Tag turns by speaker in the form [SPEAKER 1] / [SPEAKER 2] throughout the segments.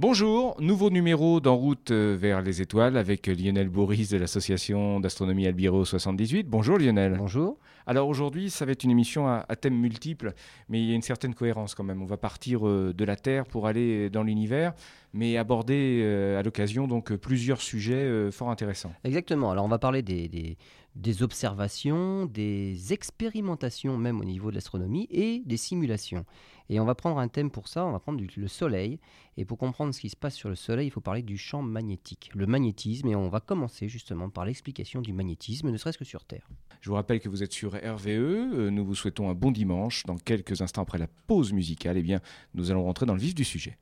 [SPEAKER 1] Bonjour, nouveau numéro d'En route euh, vers les étoiles avec Lionel Boris de l'association d'astronomie Albiro 78. Bonjour Lionel.
[SPEAKER 2] Bonjour.
[SPEAKER 1] Alors aujourd'hui, ça va être une émission à, à thèmes multiples, mais il y a une certaine cohérence quand même. On va partir euh, de la Terre pour aller dans l'univers, mais aborder euh, à l'occasion donc plusieurs sujets fort intéressants.
[SPEAKER 2] Exactement. Alors on va parler des, des, des observations, des expérimentations même au niveau de l'astronomie et des simulations. Et on va prendre un thème pour ça, on va prendre du- le Soleil. Et pour comprendre ce qui se passe sur le Soleil, il faut parler du champ magnétique, le magnétisme. Et on va commencer justement par l'explication du magnétisme, ne serait-ce que sur Terre.
[SPEAKER 1] Je vous rappelle que vous êtes sur RVE. euh, Nous vous souhaitons un bon dimanche. Dans quelques instants après la pause musicale, eh bien, nous allons rentrer dans le vif du sujet.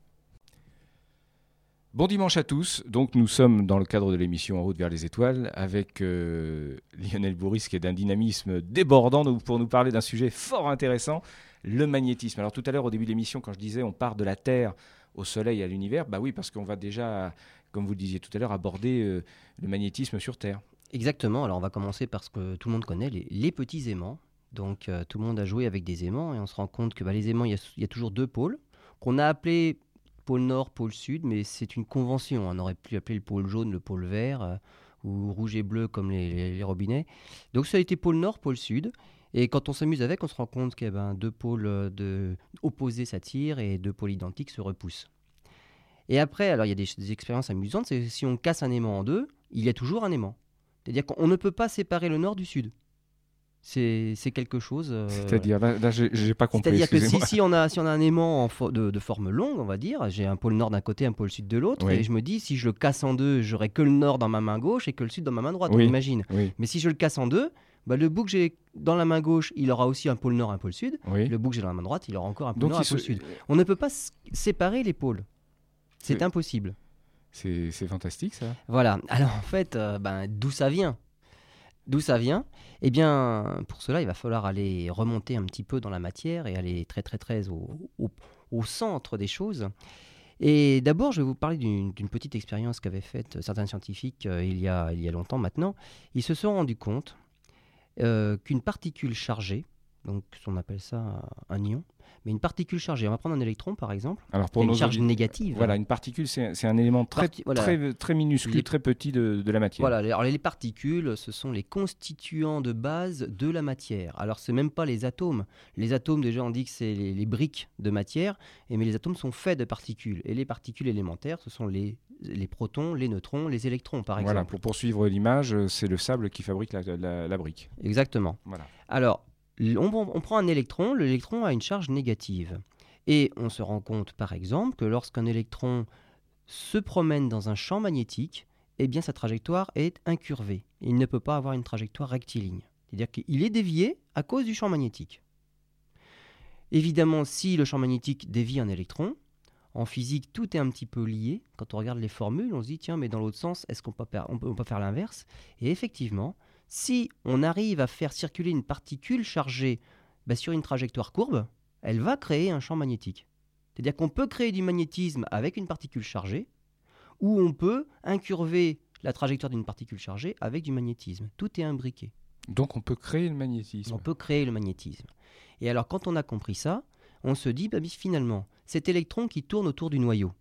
[SPEAKER 1] Bon dimanche à tous. Donc, nous sommes dans le cadre de l'émission En route vers les étoiles avec euh, Lionel Bourris qui est d'un dynamisme débordant pour nous parler d'un sujet fort intéressant, le magnétisme. Alors, tout à l'heure, au début de l'émission, quand je disais on part de la Terre au Soleil, à l'univers, bah oui, parce qu'on va déjà, comme vous le disiez tout à l'heure, aborder euh, le magnétisme sur Terre.
[SPEAKER 2] Exactement. Alors on va commencer par ce que tout le monde connaît, les, petits aimants. Donc euh, tout le monde a joué avec des aimants et on se rend compte que bah, les aimants, il y, a, toujours deux pôles qu'on a appelés pôle nord, pôle sud, mais c'est une convention. On aurait pu appeler le pôle jaune, le pôle vert, euh, ou rouge et bleu comme les, robinets. Donc ça a été pôle nord, pôle sud. Et quand on s'amuse avec, on se rend compte que ben, deux pôles euh, opposés s'attirent et deux pôles identiques se repoussent. Et après, alors il y a des, des expériences amusantes, c'est si on casse un aimant en deux, il y a toujours un aimant. C'est-à-dire qu'on ne peut pas séparer le nord du sud. C'est quelque chose. euh,
[SPEAKER 1] C'est-à-dire, là, là j'ai pas compris.
[SPEAKER 2] c'est-à-dire que si, on a, si on a un aimant en fo- de, de forme longue, on va dire, j'ai un pôle nord d'un côté, un pôle sud de l'autre,
[SPEAKER 1] Oui.
[SPEAKER 2] et je me dis, si je le casse en deux, j'aurai que le nord dans ma main gauche et que le sud dans ma main droite,
[SPEAKER 1] Oui.
[SPEAKER 2] on imagine.
[SPEAKER 1] Oui,
[SPEAKER 2] Mais si je le casse en deux, bah, le bout que j'ai dans la main gauche, il aura aussi un pôle nord, un pôle sud.
[SPEAKER 1] oui.
[SPEAKER 2] Le bout que j'ai dans la main droite, il aura encore un pôle
[SPEAKER 1] Donc,
[SPEAKER 2] nord, un pôle sud. On ne peut pas séparer les pôles. C'est
[SPEAKER 1] C'est-
[SPEAKER 2] impossible.
[SPEAKER 1] C'est fantastique ça.
[SPEAKER 2] Voilà. Alors en fait, euh, ben, d'où ça vient? D'où ça vient? Eh bien, pour cela, il va falloir aller remonter un petit peu dans la matière et aller très très très au, au- au centre des choses. Et d'abord, je vais vous parler d'une d'une petite expérience qu'avaient faite certains scientifiques euh, il, y a, il y a longtemps maintenant. Ils se sont rendus compte euh, qu'une particule chargée, donc on appelle ça un ion, mais une particule chargée, on va prendre un électron par exemple,
[SPEAKER 1] Alors pour
[SPEAKER 2] une charge négative.
[SPEAKER 1] Voilà, une particule, c'est un élément très,
[SPEAKER 2] Parti- voilà.
[SPEAKER 1] très, très minuscule,
[SPEAKER 2] Les-
[SPEAKER 1] très petit de, de la matière.
[SPEAKER 2] Voilà, les- alors les particules, ce sont les constituants de base de la matière. Alors, c'est même pas les atomes. Les atomes, déjà, on dit que c'est les, les briques de matière, et, mais les atomes sont faits de particules. Et les particules élémentaires, ce sont les, les protons, les neutrons, les électrons, par
[SPEAKER 1] Voilà,
[SPEAKER 2] exemple.
[SPEAKER 1] pour poursuivre l'image, euh, c'est le sable qui fabrique la, la- la brique.
[SPEAKER 2] Exactement.
[SPEAKER 1] Voilà.
[SPEAKER 2] Alors, on, prend un électron, l'électron a une charge négative. Et on se rend compte, par exemple, que lorsqu'un électron se promène dans un champ magnétique, eh bien sa trajectoire est incurvée. Il ne peut pas avoir une trajectoire rectiligne. C'est-à-dire qu'il est dévié à cause du champ magnétique. Évidemment, si le champ magnétique dévie un électron, en physique, tout est un petit peu lié. Quand on regarde les formules, on se dit, tiens, mais dans l'autre sens, est-ce qu'on peut, peut- on peut faire l'inverse? Et effectivement, si on arrive à faire circuler une particule chargée bah, sur une trajectoire courbe, elle va créer un champ magnétique. C'est-à-dire qu'on peut créer du magnétisme avec une particule chargée, ou on peut incurver la trajectoire d'une particule chargée avec du magnétisme. Tout est imbriqué.
[SPEAKER 1] Donc on peut créer le magnétisme.
[SPEAKER 2] On peut créer le magnétisme. Et alors quand on a compris ça, on se dit, bah, finalement, cet électron qui tourne autour du noyau,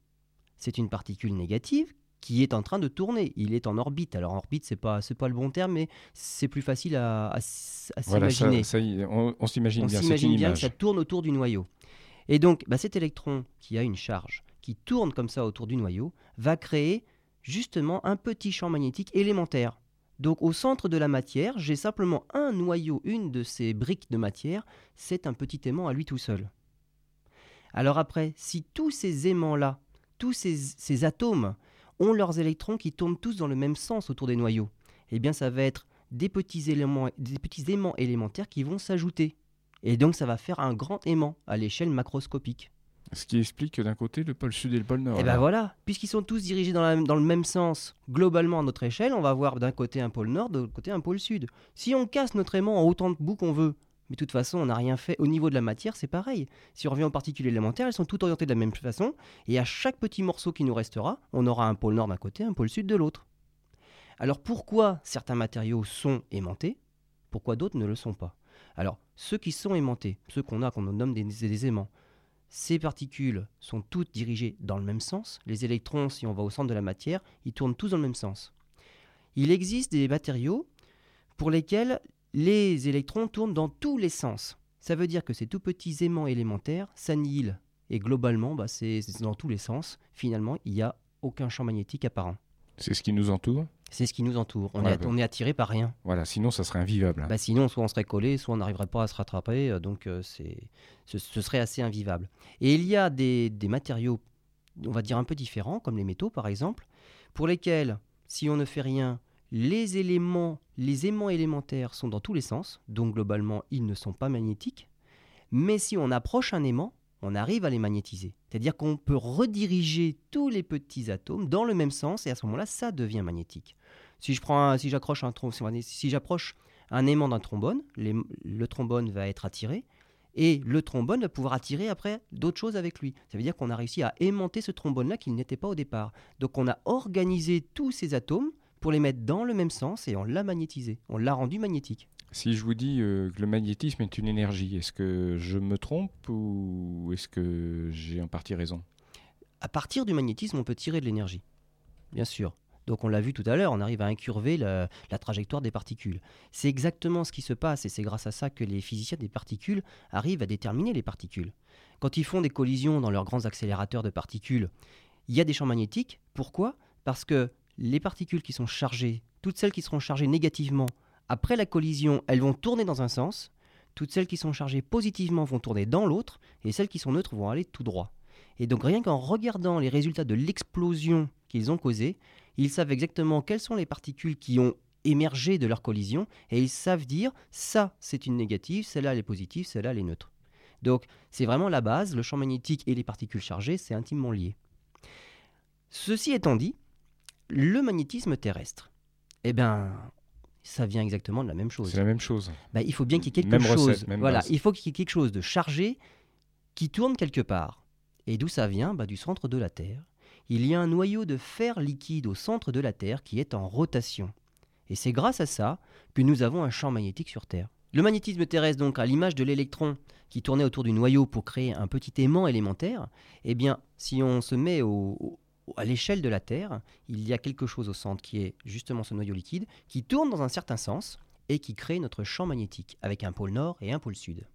[SPEAKER 2] c'est une particule négative qui est en train de tourner. Il est en orbite. Alors orbite, c'est pas c'est pas le bon terme, mais c'est plus facile à,
[SPEAKER 1] Voilà,
[SPEAKER 2] s'imaginer.
[SPEAKER 1] ça, ça on, on s'imagine bien,
[SPEAKER 2] s'imagine que ça tourne autour du noyau. Et donc, bah, cet électron qui a une charge, qui tourne comme ça autour du noyau, va créer justement un petit champ magnétique élémentaire. Donc au centre de la matière, j'ai simplement un noyau, une de ces briques de matière, c'est un petit aimant à lui tout seul. Alors après, si tous ces aimants-là, tous ces, ces atomes, ont leurs électrons qui tournent tous dans le même sens autour des noyaux, eh bien ça va être des petits, éléments, des petits aimants élémentaires qui vont s'ajouter. Et donc ça va faire un grand aimant à l'échelle macroscopique.
[SPEAKER 1] Ce qui explique que d'un côté, le pôle sud et le pôle nord.
[SPEAKER 2] Et ben
[SPEAKER 1] alors.
[SPEAKER 2] voilà, puisqu'ils sont tous dirigés dans, la- dans le même sens, globalement à notre échelle, on va avoir d'un côté un pôle nord, de l'autre côté un pôle sud. Si on casse notre aimant en autant de bouts qu'on veut, mais de toute façon on n'a rien fait au niveau de la matière, c'est pareil. Si on revient aux particules élémentaires, elles sont toutes orientées de la même façon, et à chaque petit morceau qui nous restera, on aura un pôle nord d'un côté, un pôle sud de l'autre. Alors pourquoi certains matériaux sont aimantés Pourquoi d'autres ne le sont pas? Alors, ceux qui sont aimantés, ceux qu'on a, qu'on nomme des, aimants, ces particules sont toutes dirigées dans le même sens. Les électrons, si on va au centre de la matière, ils tournent tous dans le même sens. Il existe des matériaux pour lesquels les électrons tournent dans tous les sens. Ça veut dire que ces tout petits aimants élémentaires s'annihilent. Et globalement, bah, c'est dans tous les sens. Finalement, il n'y a aucun champ magnétique apparent.
[SPEAKER 1] C'est ce qui nous entoure?
[SPEAKER 2] C'est ce qui nous entoure. On,
[SPEAKER 1] Ouais,
[SPEAKER 2] est,
[SPEAKER 1] bah.
[SPEAKER 2] on est attiré par rien.
[SPEAKER 1] Voilà, sinon ça serait invivable.
[SPEAKER 2] Bah, sinon, soit on serait collé, soit on n'arriverait pas à se rattraper. euh, Donc, euh, c'est, ce, ce serait assez invivable. Et il y a des, des matériaux, on va dire un peu différents, comme les métaux par exemple, pour lesquels, si on ne fait rien, les éléments, les aimants élémentaires sont dans tous les sens. Donc, globalement, ils ne sont pas magnétiques. Mais si on approche un aimant, on arrive à les magnétiser. C'est-à-dire qu'on peut rediriger tous les petits atomes dans le même sens et à ce moment-là, ça devient magnétique. Si je prends, si j'accroche un si j'approche un aimant d'un trombone, le trombone va être attiré et le trombone va pouvoir attirer après d'autres choses avec lui. Ça veut dire qu'on a réussi à aimanter ce trombone-là qu'il n'était pas au départ. Donc on a organisé tous ces atomes pour les mettre dans le même sens et on l'a magnétisé. On l'a rendu magnétique.
[SPEAKER 1] Si je vous dis euh, que le magnétisme est une énergie, est-ce que je me trompe ou est-ce que j'ai en partie raison?
[SPEAKER 2] À partir du magnétisme, on peut tirer de l'énergie. Bien sûr. Donc on l'a vu tout à l'heure, on arrive à incurver la, la trajectoire des particules. C'est exactement ce qui se passe et c'est grâce à ça que les physiciens des particules arrivent à déterminer les particules. Quand ils font des collisions dans leurs grands accélérateurs de particules, il y a des champs magnétiques. Pourquoi? Parce que les particules qui sont chargées, toutes celles qui seront chargées négativement, après la collision, elles vont tourner dans un sens. Toutes celles qui sont chargées positivement vont tourner dans l'autre et celles qui sont neutres vont aller tout droit. Et donc rien qu'en regardant les résultats de l'explosion qu'ils ont causée, ils savent exactement quelles sont les particules qui ont émergé de leur collision et ils savent dire ça c'est une négative, celle-là elle est positive, celle-là elle est neutre. Donc c'est vraiment la base, le champ magnétique et les particules chargées, c'est intimement lié. Ceci étant dit, le magnétisme terrestre, eh bien, ça vient exactement de la même chose.
[SPEAKER 1] C'est la même chose.
[SPEAKER 2] Bah, il faut bien qu'il y ait quelque
[SPEAKER 1] Même
[SPEAKER 2] chose.
[SPEAKER 1] recette, même
[SPEAKER 2] voilà,
[SPEAKER 1] base.
[SPEAKER 2] il faut qu'il y ait quelque chose de chargé qui tourne quelque part. Et d'où ça vient? Bah, Du centre de la Terre. Il y a un noyau de fer liquide au centre de la Terre qui est en rotation. Et c'est grâce à ça que nous avons un champ magnétique sur Terre. Le magnétisme terrestre, donc, à l'image de l'électron qui tournait autour du noyau pour créer un petit aimant élémentaire, eh bien, si on se met au- au- à l'échelle de la Terre, il y a quelque chose au centre qui est justement ce noyau liquide qui tourne dans un certain sens et qui crée notre champ magnétique avec un pôle nord et un pôle sud.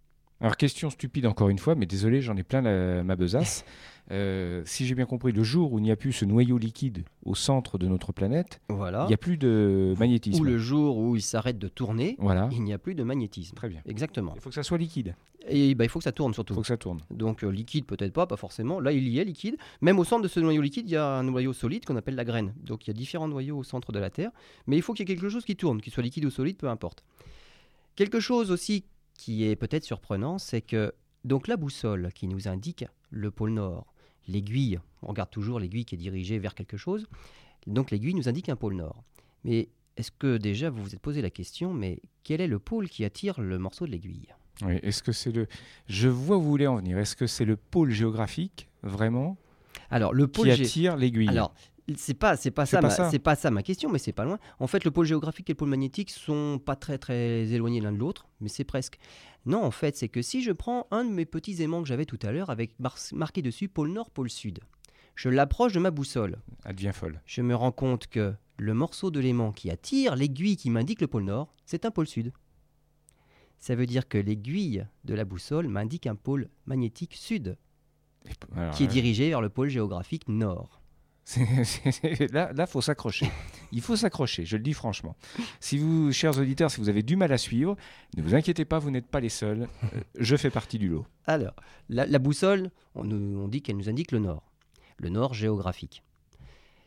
[SPEAKER 1] Alors, question stupide encore une fois, mais désolé, j'en ai plein la- ma besace. Euh, si j'ai bien compris, le jour où il n'y a plus ce noyau liquide au centre de notre planète,
[SPEAKER 2] Voilà.
[SPEAKER 1] il n'y a plus de magnétisme.
[SPEAKER 2] Ou le jour où il s'arrête de tourner,
[SPEAKER 1] Voilà,
[SPEAKER 2] il n'y a plus de magnétisme.
[SPEAKER 1] très bien.
[SPEAKER 2] Exactement.
[SPEAKER 1] Il faut que ça soit liquide,
[SPEAKER 2] Et bah, il faut que ça tourne
[SPEAKER 1] il
[SPEAKER 2] surtout.
[SPEAKER 1] faut que ça tourne.
[SPEAKER 2] Donc euh, liquide peut-être pas, pas forcément. Là il y est liquide. Même au centre de ce noyau liquide, il y a un noyau solide qu'on appelle la graine. Donc il y a différents noyaux au centre de la Terre. Mais il faut qu'il y ait quelque chose qui tourne, qu'il soit liquide ou solide, peu importe. Quelque chose aussi qui est peut-être surprenant, c'est que donc la boussole qui nous indique le pôle nord, l'aiguille, on regarde toujours l'aiguille qui est dirigée vers quelque chose, donc l'aiguille nous indique un pôle nord. Mais est-ce que déjà vous vous êtes posé la question, mais quel est le pôle qui attire le morceau de l'aiguille?
[SPEAKER 1] Oui, Est-ce que c'est le. Je vois où vous voulez en venir. Est-ce que c'est le pôle géographique, vraiment,
[SPEAKER 2] Alors le pôle
[SPEAKER 1] qui attire l'aiguille?
[SPEAKER 2] Alors, c'est pas, c'est pas ça, c'est pas ça ma question, mais c'est pas loin. En fait, le pôle géographique et le pôle magnétique sont pas très très éloignés l'un de l'autre, mais c'est presque. Non, en fait, c'est que si je prends un de mes petits aimants que j'avais tout à l'heure avec mar- marqué dessus pôle nord, pôle sud, je l'approche de ma boussole,
[SPEAKER 1] Advient folle.
[SPEAKER 2] je me rends compte que le morceau de l'aimant qui attire l'aiguille qui m'indique le pôle nord, c'est un pôle sud. Ça veut dire que l'aiguille de la boussole m'indique un pôle magnétique sud,
[SPEAKER 1] alors,
[SPEAKER 2] qui est
[SPEAKER 1] euh,
[SPEAKER 2] dirigé vers le pôle géographique nord.
[SPEAKER 1] là, là, faut s'accrocher. Il faut s'accrocher, je le dis franchement. Si vous, chers auditeurs, si vous avez du mal à suivre, ne vous inquiétez pas, vous n'êtes pas les seuls. Euh, je fais partie du lot.
[SPEAKER 2] Alors, la, boussole, on, on dit qu'elle nous indique le nord, le nord géographique.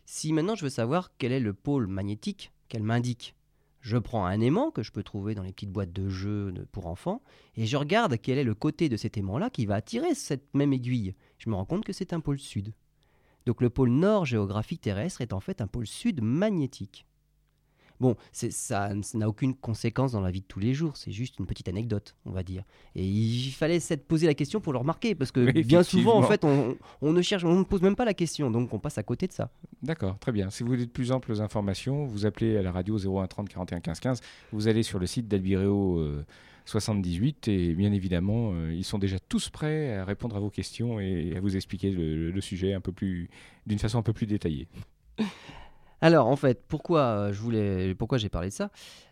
[SPEAKER 2] Si maintenant je veux savoir quel est le pôle magnétique qu'elle m'indique, je prends un aimant que je peux trouver dans les petites boîtes de jeux pour enfants et je regarde quel est le côté de cet aimant-là qui va attirer cette même aiguille. Je me rends compte que c'est un pôle sud. Donc le pôle nord géographique terrestre est en fait un pôle sud magnétique. Bon, ça n'a aucune conséquence dans la vie de tous les jours, c'est juste une petite anecdote, on va dire. Et il fallait s'être posé la question pour le remarquer, parce que
[SPEAKER 1] Oui,
[SPEAKER 2] bien souvent, en fait, on, on ne cherche, on ne pose même pas la question, donc on passe à côté de ça.
[SPEAKER 1] D'accord, très bien. Si vous voulez de plus amples informations, vous appelez à la radio 01 30 41 15 15. Vous allez sur le site d'Albireo euh, 78 et bien évidemment, euh, ils sont déjà tous prêts à répondre à vos questions et à vous expliquer le, sujet un peu plus, d'une façon un peu plus détaillée.
[SPEAKER 2] Alors en fait, pourquoi euh, je voulais, pourquoi j'ai parlé de ça?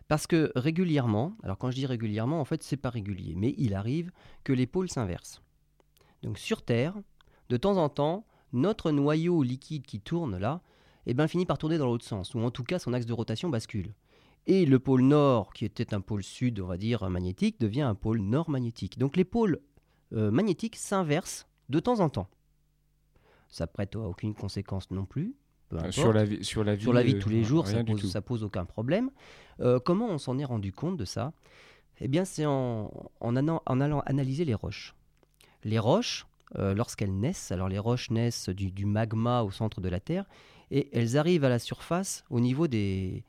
[SPEAKER 2] Parce que régulièrement, alors quand je dis régulièrement, en fait c'est pas régulier, mais il arrive que les pôles s'inversent. Donc sur Terre, de temps en temps, notre noyau liquide qui tourne là, eh ben, finit par tourner dans l'autre sens, ou en tout cas son axe de rotation bascule. Et le pôle nord, qui était un pôle sud, on va dire, magnétique, devient un pôle nord magnétique. Donc les pôles euh, magnétiques s'inversent de temps en temps. Ça prête à aucune conséquence non plus,
[SPEAKER 1] euh, sur la, vie,
[SPEAKER 2] sur, la vie, sur la vie de tous les euh, jours, ça pose, pose, aucun problème. Euh, comment on s'en est rendu compte de ça? Eh bien, c'est en, en, allant analyser les roches. Les roches, lorsqu'elles naissent, alors les roches naissent du, magma au centre de la Terre, et elles arrivent à la surface au niveau des,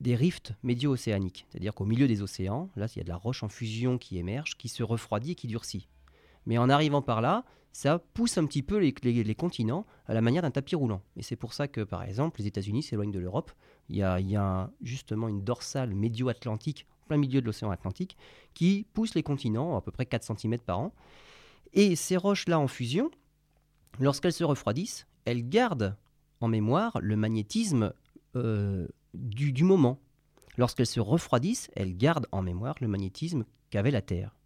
[SPEAKER 2] des rifts médio-océaniques. C'est-à-dire qu'au milieu des océans, là, il y a de la roche en fusion qui émerge, qui se refroidit et qui durcit. Mais en arrivant par là, ça pousse un petit peu les, continents à la manière d'un tapis roulant. Et c'est pour ça que, par exemple, les États-Unis s'éloignent de l'Europe. Il y a, justement une dorsale médio-atlantique, en plein milieu de l'océan Atlantique, qui pousse les continents à peu près 4 cm par an. Et ces roches-là en fusion, lorsqu'elles se refroidissent, elles gardent en mémoire le magnétisme euh, du, moment. Lorsqu'elles se refroidissent, elles gardent en mémoire le magnétisme qu'avait la Terre.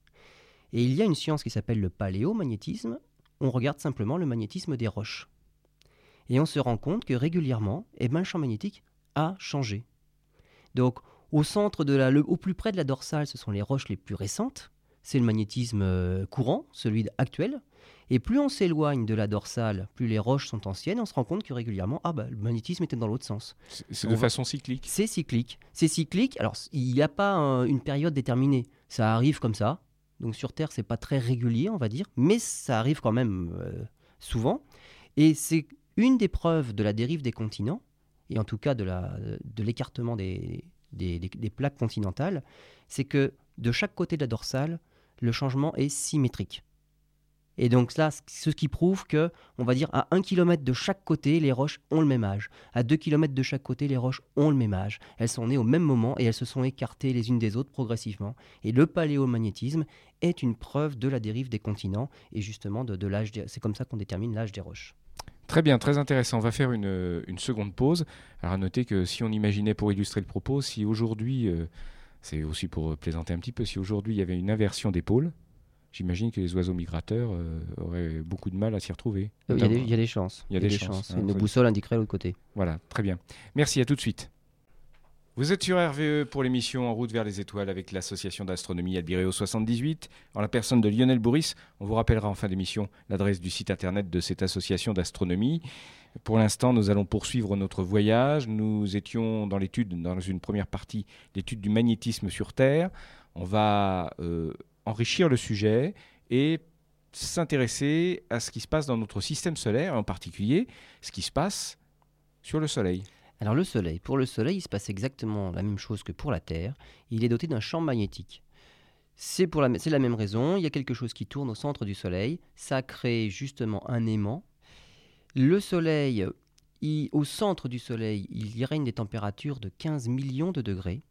[SPEAKER 2] Et il y a une science qui s'appelle le paléomagnétisme, on regarde simplement le magnétisme des roches. Et on se rend compte que régulièrement, eh ben, le champ magnétique a changé. Donc, au centre de la, au plus près de la dorsale, ce sont les roches les plus récentes. C'est le magnétisme euh, courant, celui actuel. Et plus on s'éloigne de la dorsale, plus les roches sont anciennes, on se rend compte que régulièrement, ah bah, le magnétisme était dans l'autre sens.
[SPEAKER 1] C'est de façon cyclique
[SPEAKER 2] C'est cyclique. C'est cyclique. Alors, il n'y a pas une période déterminée. Ça arrive comme ça. Donc sur Terre, c'est pas très régulier, on va dire, mais ça arrive quand même euh, souvent. Et c'est une des preuves de la dérive des continents, et en tout cas de l'écartement des, des, plaques continentales, c'est que de chaque côté de la dorsale, le changement est symétrique. Et donc là, ce qui prouve que, on va dire, à 1 km de chaque côté, les roches ont le même âge. À 2 km de chaque côté, les roches ont le même âge. Elles sont nées au même moment et elles se sont écartées les unes des autres progressivement. Et le paléomagnétisme est une preuve de la dérive des continents et justement de, l'âge. C'est comme ça qu'on détermine l'âge des roches.
[SPEAKER 1] Très bien, très intéressant. On va faire une, seconde pause. Alors à noter que si on imaginait pour illustrer le propos, si aujourd'hui, euh, c'est aussi pour plaisanter un petit peu, si aujourd'hui il y avait une inversion des pôles, j'imagine que les oiseaux migrateurs euh, auraient beaucoup de mal à s'y retrouver.
[SPEAKER 2] Il y, a des, chances. Il y a des, chances. Une boussole indiquerait l'autre côté.
[SPEAKER 1] Voilà, très bien. Merci, à tout de suite. Vous êtes sur RVE pour l'émission En route vers les étoiles avec l'association d'astronomie Albireo 78. En la personne de Lionel Bourris, on vous rappellera en fin d'émission l'adresse du site internet de cette association d'astronomie. Pour l'instant, nous allons poursuivre notre voyage. Nous étions dans une première partie, l'étude du magnétisme sur Terre. On va euh, enrichir le sujet et s'intéresser à ce qui se passe dans notre système solaire, en particulier ce qui se passe sur le Soleil.
[SPEAKER 2] Alors le Soleil, pour le Soleil, il se passe exactement la même chose que pour la Terre. Il est doté d'un champ magnétique. C'est la même raison, il y a quelque chose qui tourne au centre du Soleil, ça crée justement un aimant. Le Soleil, au centre du Soleil, il y règne des températures de 15 millions de degrés.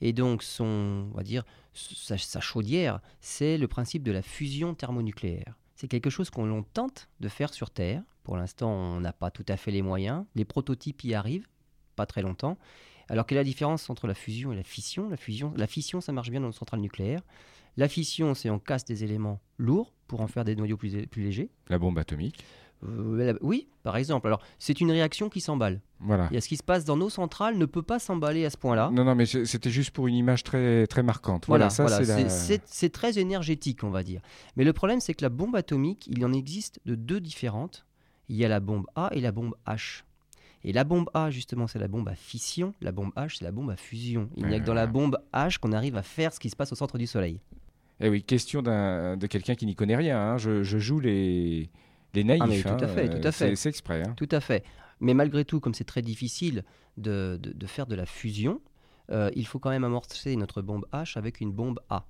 [SPEAKER 2] Et donc, son, on va dire, sa, chaudière, c'est le principe de la fusion thermonucléaire. C'est quelque chose qu'on tente de faire sur Terre. Pour l'instant, on n'a pas tout à fait les moyens. Les prototypes y arrivent, pas très longtemps. Alors, quelle est la différence entre la fusion et la fission la, fusion la fission, ça marche bien dans une centrale nucléaire. La fission, c'est on casse des éléments lourds pour en faire des noyaux plus, légers.
[SPEAKER 1] La bombe atomique
[SPEAKER 2] oui, par exemple. Alors, c'est une réaction qui s'emballe.
[SPEAKER 1] Voilà.
[SPEAKER 2] Et ce qui se passe dans nos centrales ne peut pas s'emballer à ce point-là.
[SPEAKER 1] Non, non, mais c'était juste pour une image très, très marquante.
[SPEAKER 2] Voilà, c'est très énergétique, on va dire. Mais le problème, c'est que la bombe atomique, il en existe de deux différentes. Il y a la bombe A et la bombe H. Et la bombe A, justement, c'est la bombe à fission. La bombe H, c'est la bombe à fusion. Il n'y a que dans la bombe H qu'on arrive à faire ce qui se passe au centre du Soleil.
[SPEAKER 1] Eh oui, question de quelqu'un qui n'y connaît rien. Hein. je, joue les, les naïfs.
[SPEAKER 2] Ah, tout à fait, tout à fait.
[SPEAKER 1] C'est exprès. Hein.
[SPEAKER 2] Tout à fait. Mais malgré tout, comme c'est très difficile de, de, faire de la fusion, euh, il faut quand même amorcer notre bombe H avec une bombe A.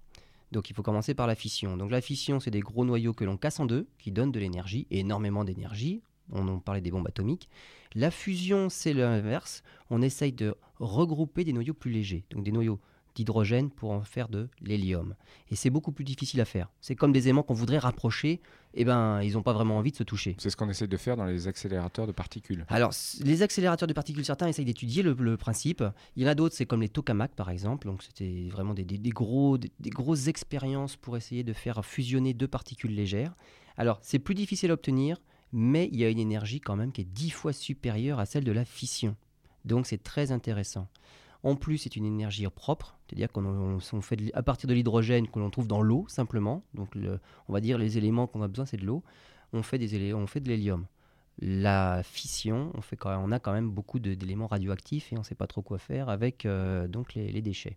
[SPEAKER 2] Donc il faut commencer par la fission. Donc la fission, c'est des gros noyaux que l'on casse en deux, qui donnent de l'énergie, énormément d'énergie. On en parlait des bombes atomiques. La fusion, c'est l'inverse. On essaye de regrouper des noyaux plus légers. Donc des noyaux d'hydrogène pour en faire de l'hélium. Et c'est beaucoup plus difficile à faire. C'est comme des aimants qu'on voudrait rapprocher, eh ben, ils n'ont pas vraiment envie de se toucher.
[SPEAKER 1] C'est ce qu'on essaie de faire dans les accélérateurs de particules.
[SPEAKER 2] Alors, les accélérateurs de particules, certains essayent d'étudier le, principe. Il y en a d'autres, c'est comme les tokamaks, par exemple. Donc, c'était vraiment des, gros, des, grosses expériences pour essayer de faire fusionner deux particules légères. Alors, c'est plus difficile à obtenir, mais il y a une énergie quand même qui est dix fois supérieure à celle de la fission. Donc, c'est très intéressant. En plus, c'est une énergie propre, c'est-à-dire qu'on fait à partir de l'hydrogène que l'on trouve dans l'eau simplement. Donc, on va dire les éléments qu'on a besoin, c'est de l'eau. On fait des on fait de l'hélium. La fission, on, fait on a quand même beaucoup d'éléments radioactifs et on ne sait pas trop quoi faire avec euh, donc les, déchets.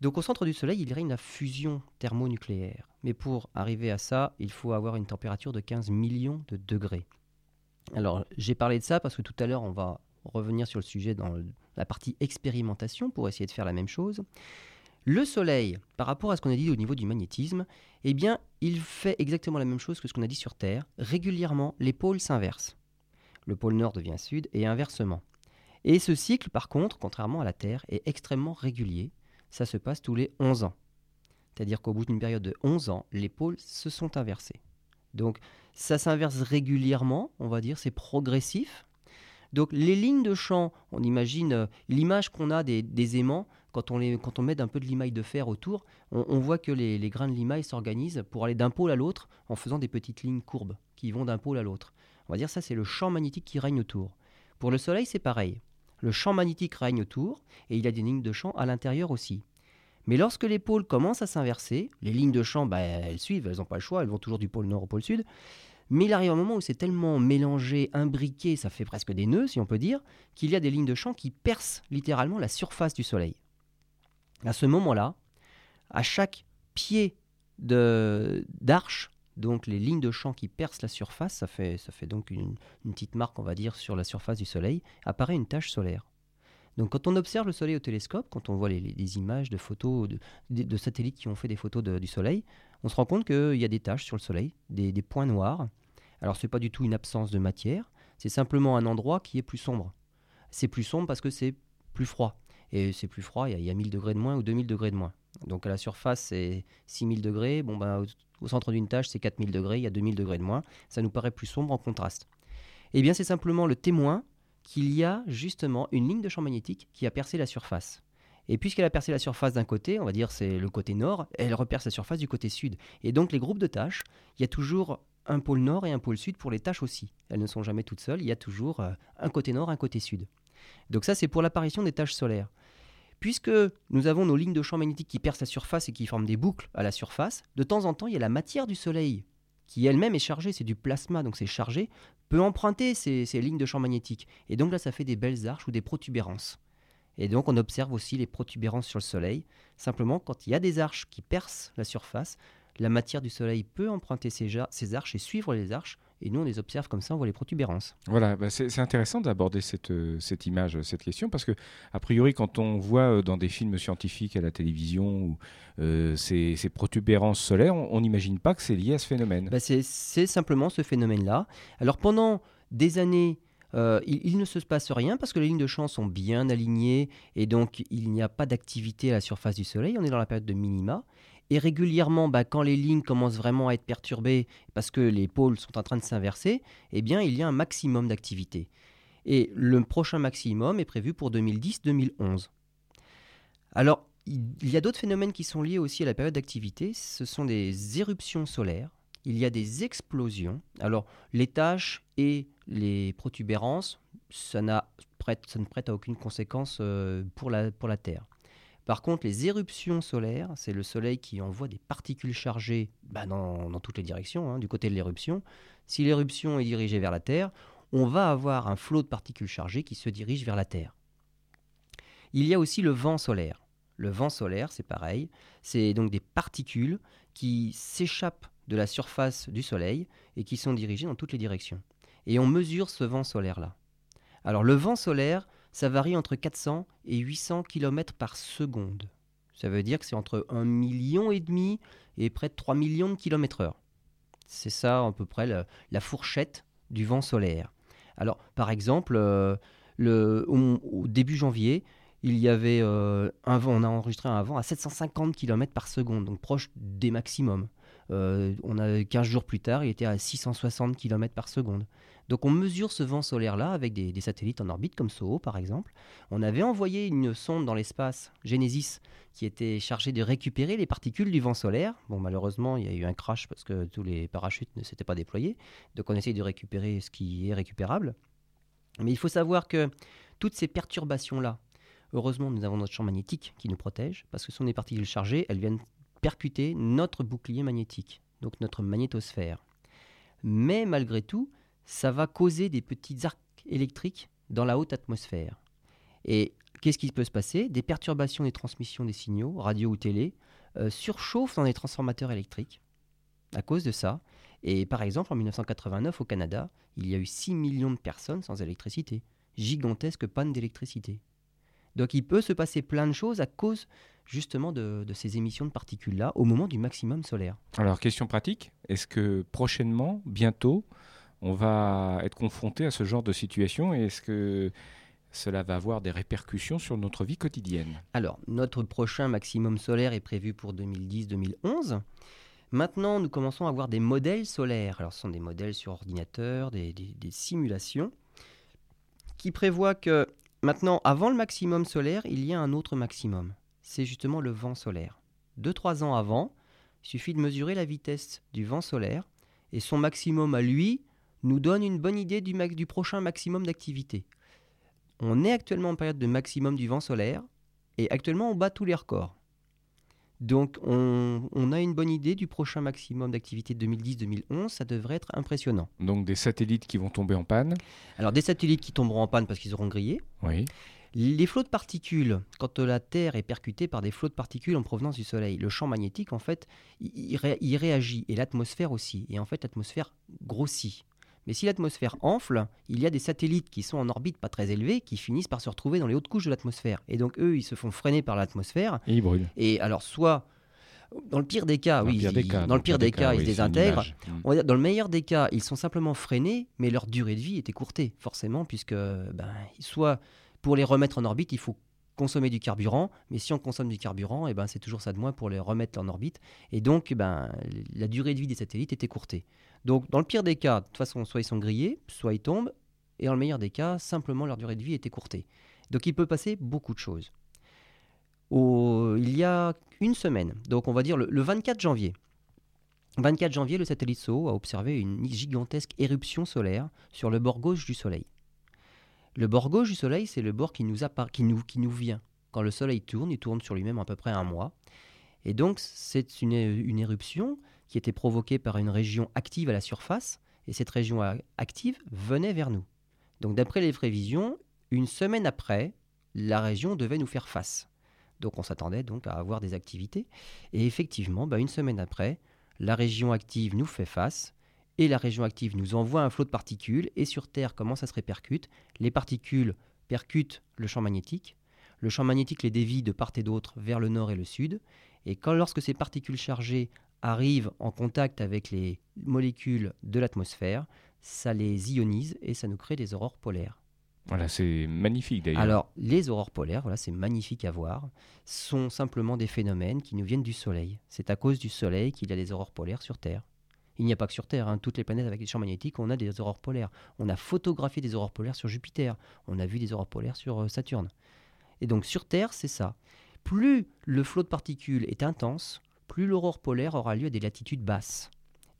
[SPEAKER 2] Donc au centre du Soleil, il règne la fusion thermonucléaire. Mais pour arriver à ça, il faut avoir une température de 15 millions de degrés. Alors j'ai parlé de ça parce que tout à l'heure, on va revenir sur le sujet dans la partie expérimentation pour essayer de faire la même chose. Le Soleil, par rapport à ce qu'on a dit au niveau du magnétisme, eh bien, il fait exactement la même chose que ce qu'on a dit sur Terre. Régulièrement, les pôles s'inversent. Le pôle nord devient sud et inversement. Et ce cycle, par contre, contrairement à la Terre, est extrêmement régulier. Ça se passe tous les 11 ans. C'est-à-dire qu'au bout d'une période de 11 ans, les pôles se sont inversés. Donc ça s'inverse régulièrement, on va dire, c'est progressif. Donc les lignes de champ, on imagine euh, l'image qu'on a des, aimants, quand on, met un peu de limaille de fer autour, on, voit que les, grains de limaille s'organisent pour aller d'un pôle à l'autre en faisant des petites lignes courbes qui vont d'un pôle à l'autre. On va dire ça c'est le champ magnétique qui règne autour. Pour le Soleil c'est pareil. Le champ magnétique règne autour et il y a des lignes de champ à l'intérieur aussi. Mais lorsque les pôles commencent à s'inverser, les lignes de champ, bah, elles suivent, elles n'ont pas le choix, elles vont toujours du pôle nord au pôle sud. Mais il arrive un moment où c'est tellement mélangé, imbriqué, ça fait presque des nœuds, si on peut dire, qu'il y a des lignes de champ qui percent littéralement la surface du Soleil. À ce moment-là, à chaque pied d'arche, donc les lignes de champ qui percent la surface, ça fait, ça fait donc une, petite marque, on va dire, sur la surface du Soleil, apparaît une tache solaire. Donc quand on observe le Soleil au télescope, quand on voit les, images de photos de, satellites qui ont fait des photos du Soleil, on se rend compte qu'il y a des taches sur le Soleil, des, points noirs. Alors ce n'est pas du tout une absence de matière, c'est simplement un endroit qui est plus sombre. C'est plus sombre parce que c'est plus froid. Et c'est plus froid, il y, a, 1000 degrés de moins ou 2000 degrés de moins. Donc à la surface, c'est 6000 degrés. Bon, ben, au, centre d'une tâche, c'est 4000 degrés, il y a 2000 degrés de moins. Ça nous paraît plus sombre en contraste. Eh bien, c'est simplement le témoin qu'il y a justement une ligne de champ magnétique qui a percé la surface. Et puisqu'elle a percé la surface d'un côté, on va dire c'est le côté nord, elle reperce la surface du côté sud. Et donc les groupes de tâches, il y a toujours un pôle nord et un pôle sud pour les tâches aussi. Elles ne sont jamais toutes seules, il y a toujours euh, un côté nord, un côté sud. Donc ça c'est pour l'apparition des tâches solaires. Puisque nous avons nos lignes de champ magnétique qui percent la surface et qui forment des boucles à la surface, de temps en temps il y a la matière du Soleil qui elle-même est chargée, c'est du plasma, donc c'est chargé, peut emprunter ces, ces, lignes de champ magnétique. Et donc là, ça fait des belles arches ou des protubérances. Et donc on observe aussi les protubérances sur le Soleil. Simplement, quand il y a des arches qui percent la surface, la matière du Soleil peut emprunter ces, arches et suivre les arches. Et nous, on les observe comme ça, on voit les protubérances.
[SPEAKER 1] Voilà, bah, c'est intéressant d'aborder cette, euh, cette image, cette question, parce que, a priori, quand on voit euh, dans des films scientifiques à la télévision euh, ces, ces, protubérances solaires, on n'imagine pas que c'est lié à ce phénomène.
[SPEAKER 2] Bah, c'est simplement ce phénomène-là. Alors, pendant des années, euh, il, ne se passe rien parce que les lignes de champ sont bien alignées et donc il n'y a pas d'activité à la surface du Soleil. On est dans la période de minima. Et régulièrement, bah, quand les lignes commencent vraiment à être perturbées parce que les pôles sont en train de s'inverser, eh bien, il y a un maximum d'activité. Et le prochain maximum est prévu pour 2010-2011. Alors, il y a d'autres phénomènes qui sont liés aussi à la période d'activité. Ce sont des éruptions solaires il y a des explosions. Alors, les taches et les protubérances, ça, ne prête à aucune conséquence euh, pour la, Terre. Par contre, les éruptions solaires, c'est le Soleil qui envoie des particules chargées bah, dans, toutes les directions, hein, du côté de l'éruption. Si l'éruption est dirigée vers la Terre, on va avoir un flot de particules chargées qui se dirige vers la Terre. Il y a aussi le vent solaire. Le vent solaire, c'est pareil. C'est donc des particules qui s'échappent de la surface du Soleil et qui sont dirigés dans toutes les directions. Et on mesure ce vent solaire-là. Alors le vent solaire, ça varie entre 400 et 800 km par seconde. Ça veut dire que c'est entre 1 million et demi et près de 3 millions de km heure. C'est ça à peu près la, fourchette du vent solaire. Alors par exemple, euh, au début janvier, il y avait euh, un vent, on a enregistré un vent à 750 km par seconde, donc proche des maximums. Euh, on a 15 jours plus tard, il était à 660 km par seconde. Donc on mesure ce vent solaire-là avec des, satellites en orbite comme SOHO par exemple. On avait envoyé une sonde dans l'espace, Genesis, qui était chargée de récupérer les particules du vent solaire. Bon malheureusement il y a eu un crash parce que tous les parachutes ne s'étaient pas déployés. Donc on essaye de récupérer ce qui est récupérable. Mais il faut savoir que toutes ces perturbations-là, heureusement nous avons notre champ magnétique qui nous protège, parce que ce sont des particules chargées, elles viennent percuter notre bouclier magnétique, donc notre magnétosphère. Mais malgré tout, ça va causer des petits arcs électriques dans la haute atmosphère. Et qu'est-ce qui peut se passer? Des perturbations des transmissions des signaux, radio ou télé, euh, surchauffent dans les transformateurs électriques à cause de ça. Et par exemple, en 1989, au Canada, il y a eu 6 millions de personnes sans électricité. Gigantesque panne d'électricité. Donc il peut se passer plein de choses à cause justement de, ces émissions de particules-là au moment du maximum solaire.
[SPEAKER 1] Alors question pratique, est-ce que prochainement, bientôt, on va être confronté à ce genre de situation et est-ce que cela va avoir des répercussions sur notre vie quotidienne?
[SPEAKER 2] Alors, notre prochain maximum solaire est prévu pour 2010-2011. Maintenant, nous commençons à avoir des modèles solaires. Alors, ce sont des modèles sur ordinateur, des simulations, qui prévoient que Maintenant, avant le maximum solaire, il y a un autre maximum. C'est justement le vent solaire. Deux, trois ans avant, il suffit de mesurer la vitesse du vent solaire et son maximum à lui nous donne une bonne idée du, du prochain maximum d'activité. On est actuellement en période de maximum du vent solaire et actuellement on bat tous les records. Donc on, a une bonne idée du prochain maximum d'activité 2010-2011, ça devrait être impressionnant.
[SPEAKER 1] Donc des satellites qui vont tomber en panne
[SPEAKER 2] Alors des satellites qui tomberont en panne parce qu'ils auront grillé.
[SPEAKER 1] Oui.
[SPEAKER 2] Les flots de particules, quand la Terre est percutée par des flots de particules en provenance du Soleil, le champ magnétique, en fait, il réagit, et l'atmosphère aussi. Et en fait, l'atmosphère grossit. Mais si l'atmosphère enfle, il y a des satellites qui sont en orbite pas très élevée qui finissent par se retrouver dans les hautes couches de l'atmosphère. Et donc eux, ils se font freiner par l'atmosphère.
[SPEAKER 1] Et ils brûlent.
[SPEAKER 2] Et alors soit dans le pire des cas, oui, dans le pire des cas, ils se désintègrent. Mm. dans le meilleur des cas, ils sont simplement freinés, mais leur durée de vie est écourtée, forcément, puisque ben, soit pour les remettre en orbite, il faut consommer du carburant, mais si on consomme du carburant, et eh ben, c'est toujours ça de moins pour les remettre en orbite. Et donc, eh ben, la durée de vie des satellites est écourtée. Donc, dans le pire des cas, de toute façon, soit ils sont grillés, soit ils tombent, et dans le meilleur des cas, simplement leur durée de vie est écourtée. Donc, il peut passer beaucoup de choses. il y a une semaine, donc on va dire le, 24 janvier, 24 janvier, le satellite SOHO a observé une gigantesque éruption solaire sur le bord gauche du Soleil. Le bord gauche du Soleil, c'est le bord qui nous, vient. Quand le Soleil tourne, il tourne sur lui-même à peu près un mois. Et donc, c'est une éruption qui était provoquée par une région active à la surface, et cette région active venait vers nous. Donc d'après les prévisions, une semaine après, la région devait nous faire face. Donc on s'attendait donc à avoir des activités. Et effectivement, bah, une semaine après, la région active nous fait face, et la région active nous envoie un flot de particules, et sur Terre, comment ça se répercute? Les particules percutent le champ magnétique, le champ magnétique les dévie de part et d'autre vers le nord et le sud, et quand lorsque ces particules chargées arrivent en contact avec les molécules de l'atmosphère, ça les ionise et ça nous crée des aurores polaires.
[SPEAKER 1] Voilà, c'est magnifique d'ailleurs.
[SPEAKER 2] Alors, les aurores polaires, voilà, c'est magnifique à voir, sont simplement des phénomènes qui nous viennent du Soleil. C'est à cause du Soleil qu'il y a des aurores polaires sur Terre. Il n'y a pas que sur Terre, hein. toutes les planètes avec des champs magnétiques, on a des aurores polaires. On a photographié des aurores polaires sur Jupiter, on a vu des aurores polaires sur euh, Saturne. Et donc sur Terre, c'est ça. Plus le flot de particules est intense, plus l'aurore polaire aura lieu à des latitudes basses.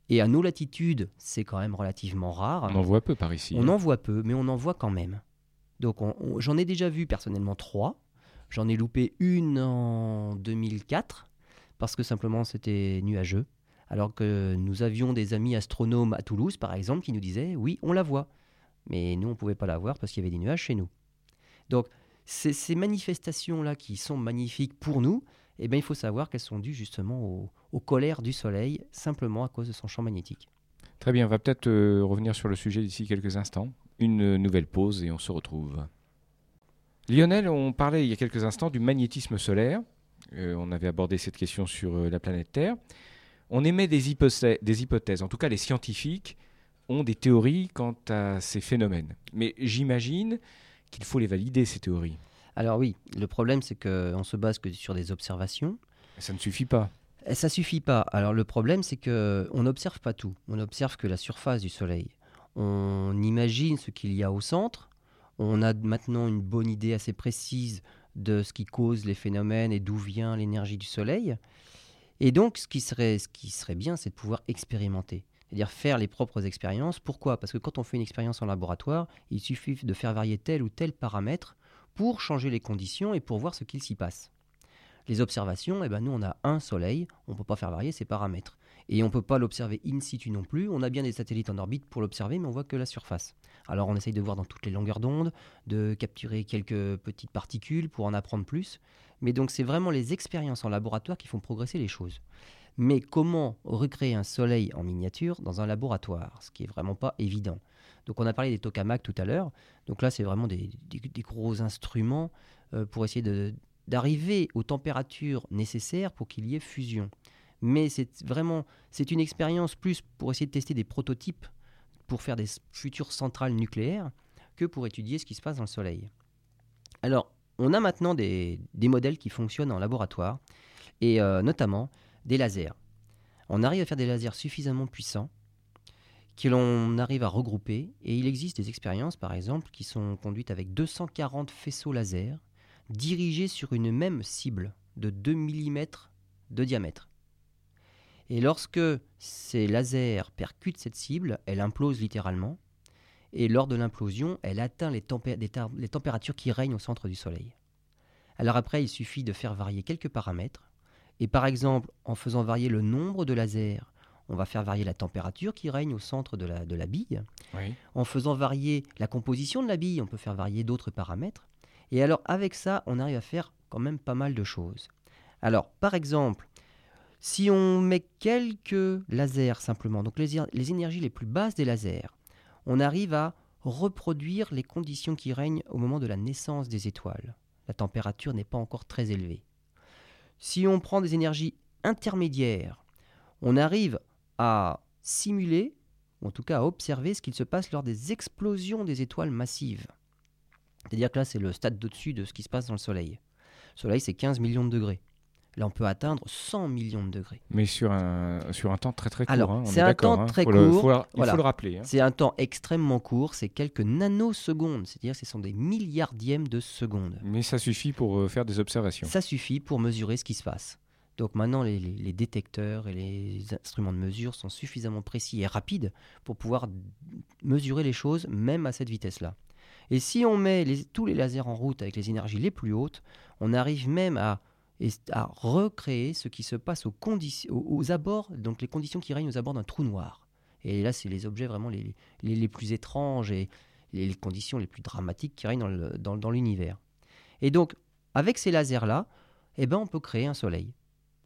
[SPEAKER 2] Et à nos latitudes, c'est quand même relativement rare.
[SPEAKER 1] On en voit peu par ici.
[SPEAKER 2] On hein. en voit peu, mais on en voit quand même. Donc j'en ai déjà vu personnellement trois. J'en ai loupé une en 2004 parce que simplement c'était nuageux. Alors que nous avions des amis astronomes à Toulouse, par exemple, qui nous disaient oui, on la voit. Mais nous, on ne pouvait pas la voir parce qu'il y avait des nuages chez nous. Donc ces manifestations-là qui sont magnifiques pour nous, eh bien, il faut savoir qu'elles sont dues justement aux, colères du Soleil, simplement à cause de son champ magnétique.
[SPEAKER 1] Très bien, on va peut-être euh, revenir sur le sujet d'ici quelques instants. Une nouvelle pause et on se retrouve. Lionel, on parlait il y a quelques instants du magnétisme solaire. Euh, on avait abordé cette question sur euh, la planète Terre. On émet des hypothèses, en tout cas les scientifiques ont des théories quant à ces phénomènes. Mais j'imagine qu'il faut les valider, ces théories.
[SPEAKER 2] Alors oui, le problème c'est qu'on se base que sur des observations.
[SPEAKER 1] Ça ne suffit pas.
[SPEAKER 2] Et ça suffit pas. Alors le problème c'est que on n'observe pas tout. On observe que la surface du Soleil. On imagine ce qu'il y a au centre. On a maintenant une bonne idée assez précise de ce qui cause les phénomènes et d'où vient l'énergie du Soleil. Et donc, ce qui serait, ce qui serait bien, c'est de pouvoir expérimenter, c'est-à-dire faire les propres expériences. Pourquoi? Parce que quand on fait une expérience en laboratoire, il suffit de faire varier tel ou tel paramètre pour changer les conditions et pour voir ce qu'il s'y passe. Les observations, eh ben nous on a un soleil, on ne peut pas faire varier ces paramètres. Et on ne peut pas l'observer in situ non plus. On a bien des satellites en orbite pour l'observer, mais on voit que la surface. Alors on essaye de voir dans toutes les longueurs d'onde, de capturer quelques petites particules pour en apprendre plus. Mais donc c'est vraiment les expériences en laboratoire qui font progresser les choses. Mais comment recréer un soleil en miniature dans un laboratoire? Ce qui est vraiment pas évident. Donc on a parlé des tokamaks tout à l'heure. Donc là c'est vraiment des, gros instruments euh, pour essayer d'arriver aux températures nécessaires pour qu'il y ait fusion mais c'est vraiment une expérience plus pour essayer de tester des prototypes pour faire des futures centrales nucléaires que pour étudier ce qui se passe dans le Soleil. Alors, on a maintenant des, modèles qui fonctionnent en laboratoire, et euh, notamment des lasers. On arrive à faire des lasers suffisamment puissants que l'on arrive à regrouper, et il existe des expériences, par exemple, qui sont conduites avec 240 faisceaux laser dirigés sur une même cible de 2 mm de diamètre. Et lorsque ces lasers percutent cette cible, elle implose littéralement. Et lors de l'implosion, elle atteint les, températures qui règnent au centre du Soleil. Alors après, il suffit de faire varier quelques paramètres. Et par exemple, en faisant varier le nombre de lasers, on va faire varier la température qui règne au centre de la, de la bille. En faisant varier la composition de la bille, on peut faire varier d'autres paramètres. Et alors avec ça, on arrive à faire quand même pas mal de choses. Alors par exemple, si on met quelques lasers simplement, donc les, énergies les plus basses des lasers, on arrive à reproduire les conditions qui règnent au moment de la naissance des étoiles. La température n'est pas encore très élevée. Si on prend des énergies intermédiaires, on arrive à simuler, ou en tout cas à observer ce qu'il se passe lors des explosions des étoiles massives. C'est-à-dire que là, c'est le stade au-dessus de ce qui se passe dans le Soleil. Le Soleil, c'est 15 millions de degrés. Là, on peut atteindre 100 millions de degrés.
[SPEAKER 1] Mais sur un, sur un temps très très court.
[SPEAKER 2] Alors,
[SPEAKER 1] hein,
[SPEAKER 2] c'est un temps
[SPEAKER 1] hein.
[SPEAKER 2] très
[SPEAKER 1] court.
[SPEAKER 2] il
[SPEAKER 1] faut le rappeler. Hein.
[SPEAKER 2] C'est un temps extrêmement court, c'est quelques nanosecondes, c'est-à-dire ce sont des milliardièmes de secondes.
[SPEAKER 1] Mais ça suffit pour euh, faire des observations.
[SPEAKER 2] Ça suffit pour mesurer ce qui se passe. Donc maintenant, les, détecteurs et les instruments de mesure sont suffisamment précis et rapides pour pouvoir mesurer les choses même à cette vitesse-là. Et si on met tous les lasers en route avec les énergies les plus hautes, on arrive même à recréer ce qui se passe aux, abords, donc les conditions qui règnent aux abords d'un trou noir. Et là, c'est les objets vraiment les, les, plus étranges et les, conditions les plus dramatiques qui règnent dans l'univers. et donc, avec ces lasers-là, eh ben, on peut créer un soleil.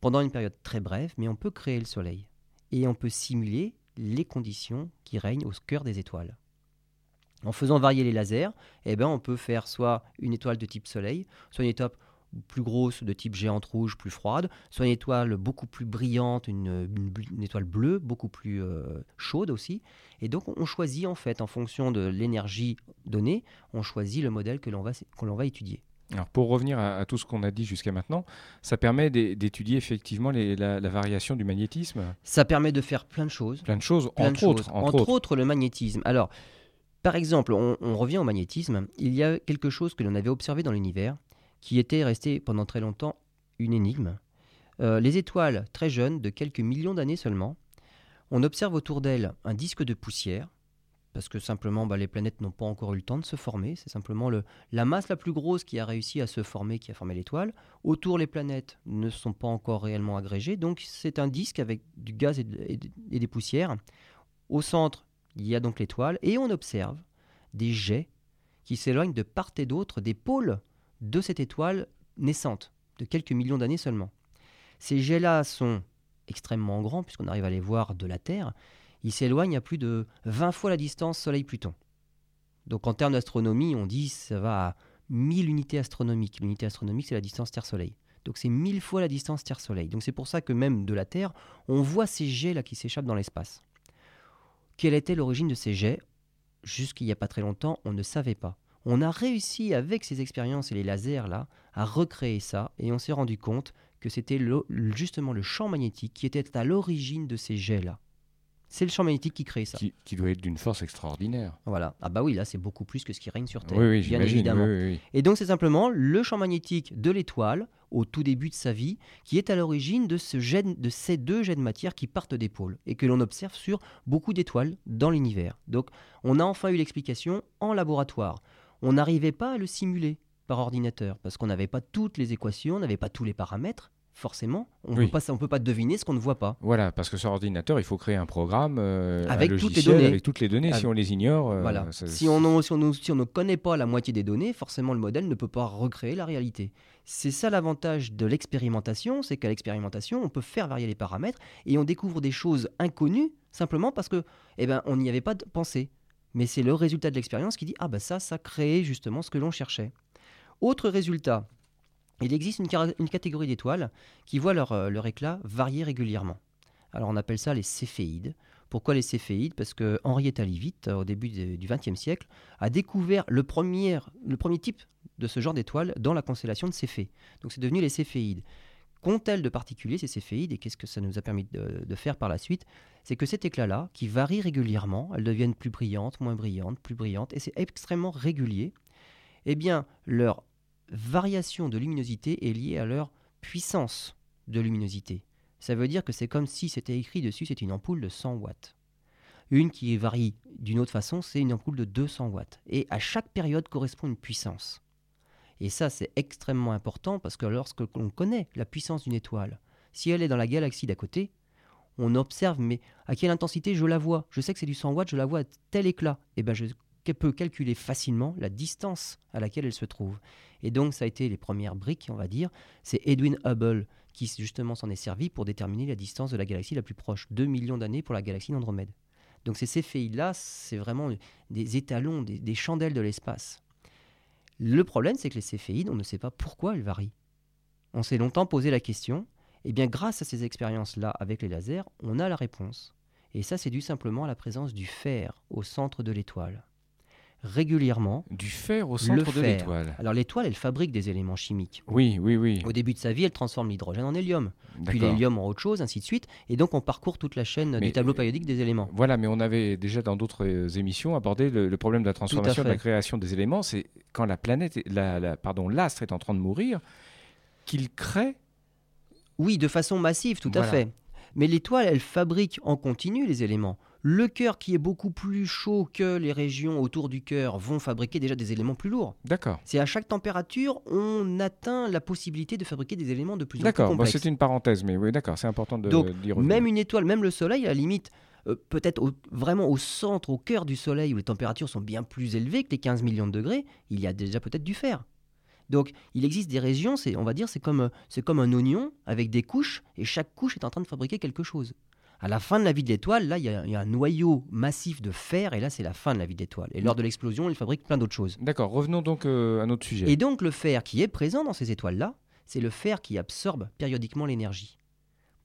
[SPEAKER 2] Pendant une période très brève, mais on peut créer le soleil. Et on peut simuler les conditions qui règnent au cœur des étoiles. En faisant varier les lasers, eh ben, on peut faire soit une étoile de type soleil, soit une étoile plus grosse de type géante rouge, plus froide, soit une étoile beaucoup plus brillante, une, étoile bleue, beaucoup plus euh, chaude aussi. Et donc on choisit en fait, en fonction de l'énergie donnée, on choisit le modèle que l'on va, va étudier.
[SPEAKER 1] Alors pour revenir à, tout ce qu'on a dit jusqu'à maintenant, ça permet d'étudier effectivement la, variation du magnétisme
[SPEAKER 2] Ça permet de faire plein de choses.
[SPEAKER 1] Plein de choses, entre, Autres,
[SPEAKER 2] entre, autres. le magnétisme. Alors, par exemple, on revient au magnétisme. Il y a quelque chose que l'on avait observé dans l'univers, qui était restée pendant très longtemps une énigme. Euh, les étoiles, très jeunes, de quelques millions d'années seulement, on observe autour d'elles un disque de poussière, parce que simplement bah, les planètes n'ont pas encore eu le temps de se former, c'est simplement le, la masse la plus grosse qui a réussi à se former, qui a formé l'étoile. Autour, les planètes ne sont pas encore réellement agrégées, donc c'est un disque avec du gaz et des poussières. Au centre, il y a donc l'étoile, et on observe des jets qui s'éloignent de part et d'autre des pôles de cette étoile naissante, de quelques millions d'années seulement. Ces jets-là sont extrêmement grands, puisqu'on arrive à les voir de la Terre. Ils s'éloignent à plus de 20 fois la distance Soleil-Pluton. Donc en termes d'astronomie, on dit ça va à 1000 unités astronomiques. L'unité astronomique, c'est la distance Terre-Soleil. Donc c'est 1000 fois la distance Terre-Soleil. Donc c'est pour ça que même de la Terre, on voit ces jets-là qui s'échappent dans l'espace. Quelle était l'origine de ces jets? Jusqu'il n'y a pas très longtemps, on ne savait pas On a réussi avec ces expériences et les lasers là à recréer ça et on s'est rendu compte que c'était justement le champ magnétique qui était à l'origine de ces jets là. C'est le champ magnétique qui crée ça.
[SPEAKER 1] Qui, doit être d'une force extraordinaire.
[SPEAKER 2] Voilà. Ah bah oui, là c'est beaucoup plus que ce qui règne sur Terre.
[SPEAKER 1] Oui, oui bien évidemment.
[SPEAKER 2] et donc c'est simplement le champ magnétique de l'étoile au tout début de sa vie qui est à l'origine de, ce jet, de ces deux jets de matière qui partent des pôles et que l'on observe sur beaucoup d'étoiles dans l'univers. Donc on a enfin eu l'explication en laboratoire. On n'arrivait pas à le simuler par ordinateur parce qu'on n'avait pas toutes les équations, on n'avait pas tous les paramètres forcément. On ne peut pas deviner ce qu'on ne voit pas.
[SPEAKER 1] Voilà, parce que sur ordinateur, il faut créer un programme
[SPEAKER 2] euh, avec, toutes les données.
[SPEAKER 1] avec toutes les données. Si on les ignore,
[SPEAKER 2] euh, voilà. si, on, si, on, si on ne connaît pas la moitié des données, forcément le modèle ne peut pas recréer la réalité. C'est ça l'avantage de l'expérimentation, c'est qu'à l'expérimentation, on peut faire varier les paramètres et on découvre des choses inconnues simplement parce que, eh ben, on n'y avait pas pensé. Mais c'est le résultat de l'expérience qui dit ah bah ça, ça crée justement ce que l'on cherchait. Autre résultat, il existe une, catégorie d'étoiles qui voient euh, leur, éclat varier régulièrement. Alors on appelle ça les céphéides. Pourquoi les céphéides? Parce que Henrietta Leavitt, au début du XXe siècle, a découvert le premier, type de ce genre d'étoiles dans la constellation de Céphée. Donc c'est devenu les céphéides. Qu'ont-elles de particulier ces céphéides? Et qu'est-ce que ça nous a permis de, de faire par la suite? C'est que cet éclat-là, qui varie régulièrement, elles deviennent plus brillantes, moins brillantes, plus brillantes, et c'est extrêmement régulier, eh bien leur variation de luminosité est liée à leur puissance de luminosité. Ça veut dire que c'est comme si c'était écrit dessus, c'est une ampoule de 100 watts. Une qui varie d'une autre façon, c'est une ampoule de 200 watts. Et à chaque période correspond une puissance. Et ça, c'est extrêmement important parce que lorsque l'on connaît la puissance d'une étoile, si elle est dans la galaxie d'à côté, on observe, mais à quelle intensité je la vois? Je sais que c'est du 100 watts, je la vois à tel éclat. Et eh ben je peut calculer facilement la distance à laquelle elle se trouve. Et donc, ça a été les premières briques, on va dire. C'est Edwin Hubble qui, justement, s'en est servi pour déterminer la distance de la galaxie la plus proche, 2 millions d'années pour la galaxie d'Andromède. Donc, ces céphéides-là, c'est vraiment des étalons, des, chandelles de l'espace. Le problème, c'est que les céphéides, on ne sait pas pourquoi elles varient. On s'est longtemps posé la question. Et eh bien, grâce à ces expériences-là avec les lasers, on a la réponse. Et ça, c'est dû simplement à la présence du fer au centre de l'étoile régulièrement.
[SPEAKER 1] Du fer au centre de l'étoile.
[SPEAKER 2] Alors l'étoile, elle fabrique des éléments chimiques.
[SPEAKER 1] Oui, oui, oui.
[SPEAKER 2] Au début de sa vie, elle transforme l'hydrogène en hélium, puis l'hélium en autre chose, ainsi de suite. Et donc on parcourt toute la chaîne du tableau périodique des éléments.
[SPEAKER 1] Voilà, mais on avait déjà dans d'autres euh, émissions abordé le, problème de la transformation, de la création des éléments. C'est quand la planète, la, pardon, l'astre est en train de mourir, qu'il crée.
[SPEAKER 2] Oui, de façon massive, tout à fait. Mais l'étoile, elle fabrique en continu les éléments. Le cœur qui est beaucoup plus chaud que les régions autour du cœur vont fabriquer déjà des éléments plus lourds.
[SPEAKER 1] D'accord.
[SPEAKER 2] C'est à chaque température, on atteint la possibilité de fabriquer des éléments de plus en plus
[SPEAKER 1] complexes.
[SPEAKER 2] D'accord,
[SPEAKER 1] c'est une parenthèse, mais oui, d'accord, c'est important de
[SPEAKER 2] Donc, même une étoile, même le Soleil, à la limite, euh, peut-être vraiment au centre, au cœur du Soleil, où les températures sont bien plus élevées que les 15 millions de degrés, il y a déjà peut-être du fer. Donc, il existe des régions, on va dire, c'est comme, c'est comme un oignon avec des couches, et chaque couche est en train de fabriquer quelque chose. À la fin de la vie de l'étoile, là, il y, a un noyau massif de fer, et là, c'est la fin de la vie de l'étoile. Et lors de l'explosion, il fabrique plein d'autres choses.
[SPEAKER 1] D'accord, revenons donc euh, à notre sujet.
[SPEAKER 2] Et donc, le fer qui est présent dans ces étoiles-là, c'est le fer qui absorbe périodiquement l'énergie.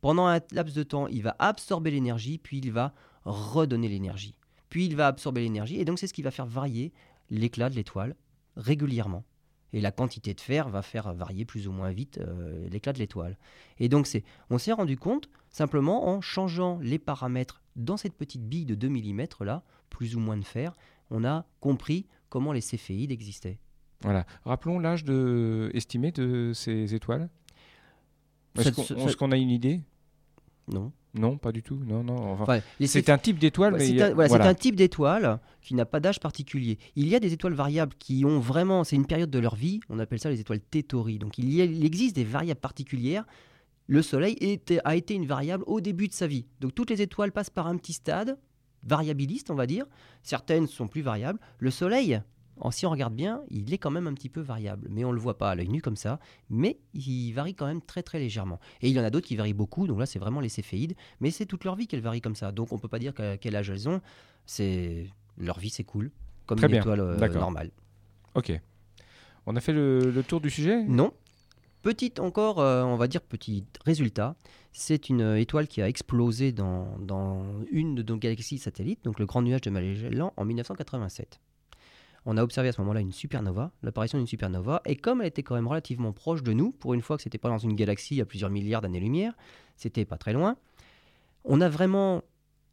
[SPEAKER 2] Pendant un laps de temps, il va absorber l'énergie, puis il va redonner l'énergie. Puis il va absorber l'énergie, et donc c'est ce qui va faire varier l'éclat de l'étoile régulièrement. Et la quantité de fer va faire varier plus ou moins vite euh, l'éclat de l'étoile. Et donc, c'est, on s'est rendu compte simplement en changeant les paramètres dans cette petite bille de 2 mm là, plus ou moins de fer, on a compris comment les céphéides existaient.
[SPEAKER 1] Voilà. Rappelons l'âge de... estimé de ces étoiles. Est-ce qu'on a une idée?
[SPEAKER 2] Non.
[SPEAKER 1] Non, pas du tout. Non, non. c'est un type d'étoile, mais
[SPEAKER 2] c'est un, type d'étoile qui n'a pas d'âge particulier. Il y a des étoiles variables qui ont vraiment, c'est une période de leur vie. On appelle ça les étoiles Tétori. Donc il, y il existe des variables particulières. Le Soleil était, a été une variable au début de sa vie. Donc toutes les étoiles passent par un petit stade variabiliste, on va dire. Certaines sont plus variables. Le Soleil, si on regarde bien, il est quand même un petit peu variable, mais on ne le voit pas à l'œil nu comme ça, mais il varie quand même très très légèrement. Et il y en a d'autres qui varient beaucoup, donc là c'est vraiment les céphéides, mais c'est toute leur vie qu'elles varient comme ça, donc on ne peut pas dire quel âge elles ont, c'est leur vie c'est cool, comme une étoile euh, normale.
[SPEAKER 1] Ok. On a fait le, tour du sujet?
[SPEAKER 2] Non. Petite encore, euh, on va dire petit résultat, c'est une étoile qui a explosé dans, une de nos galaxies satellites, donc le grand nuage de Magellan en 1987. on a observé à ce moment-là une supernova, l'apparition d'une supernova, et comme elle était quand même relativement proche de nous, pour une fois que c'était pas dans une galaxie à plusieurs milliards d'années-lumière, c'était pas très loin, on a vraiment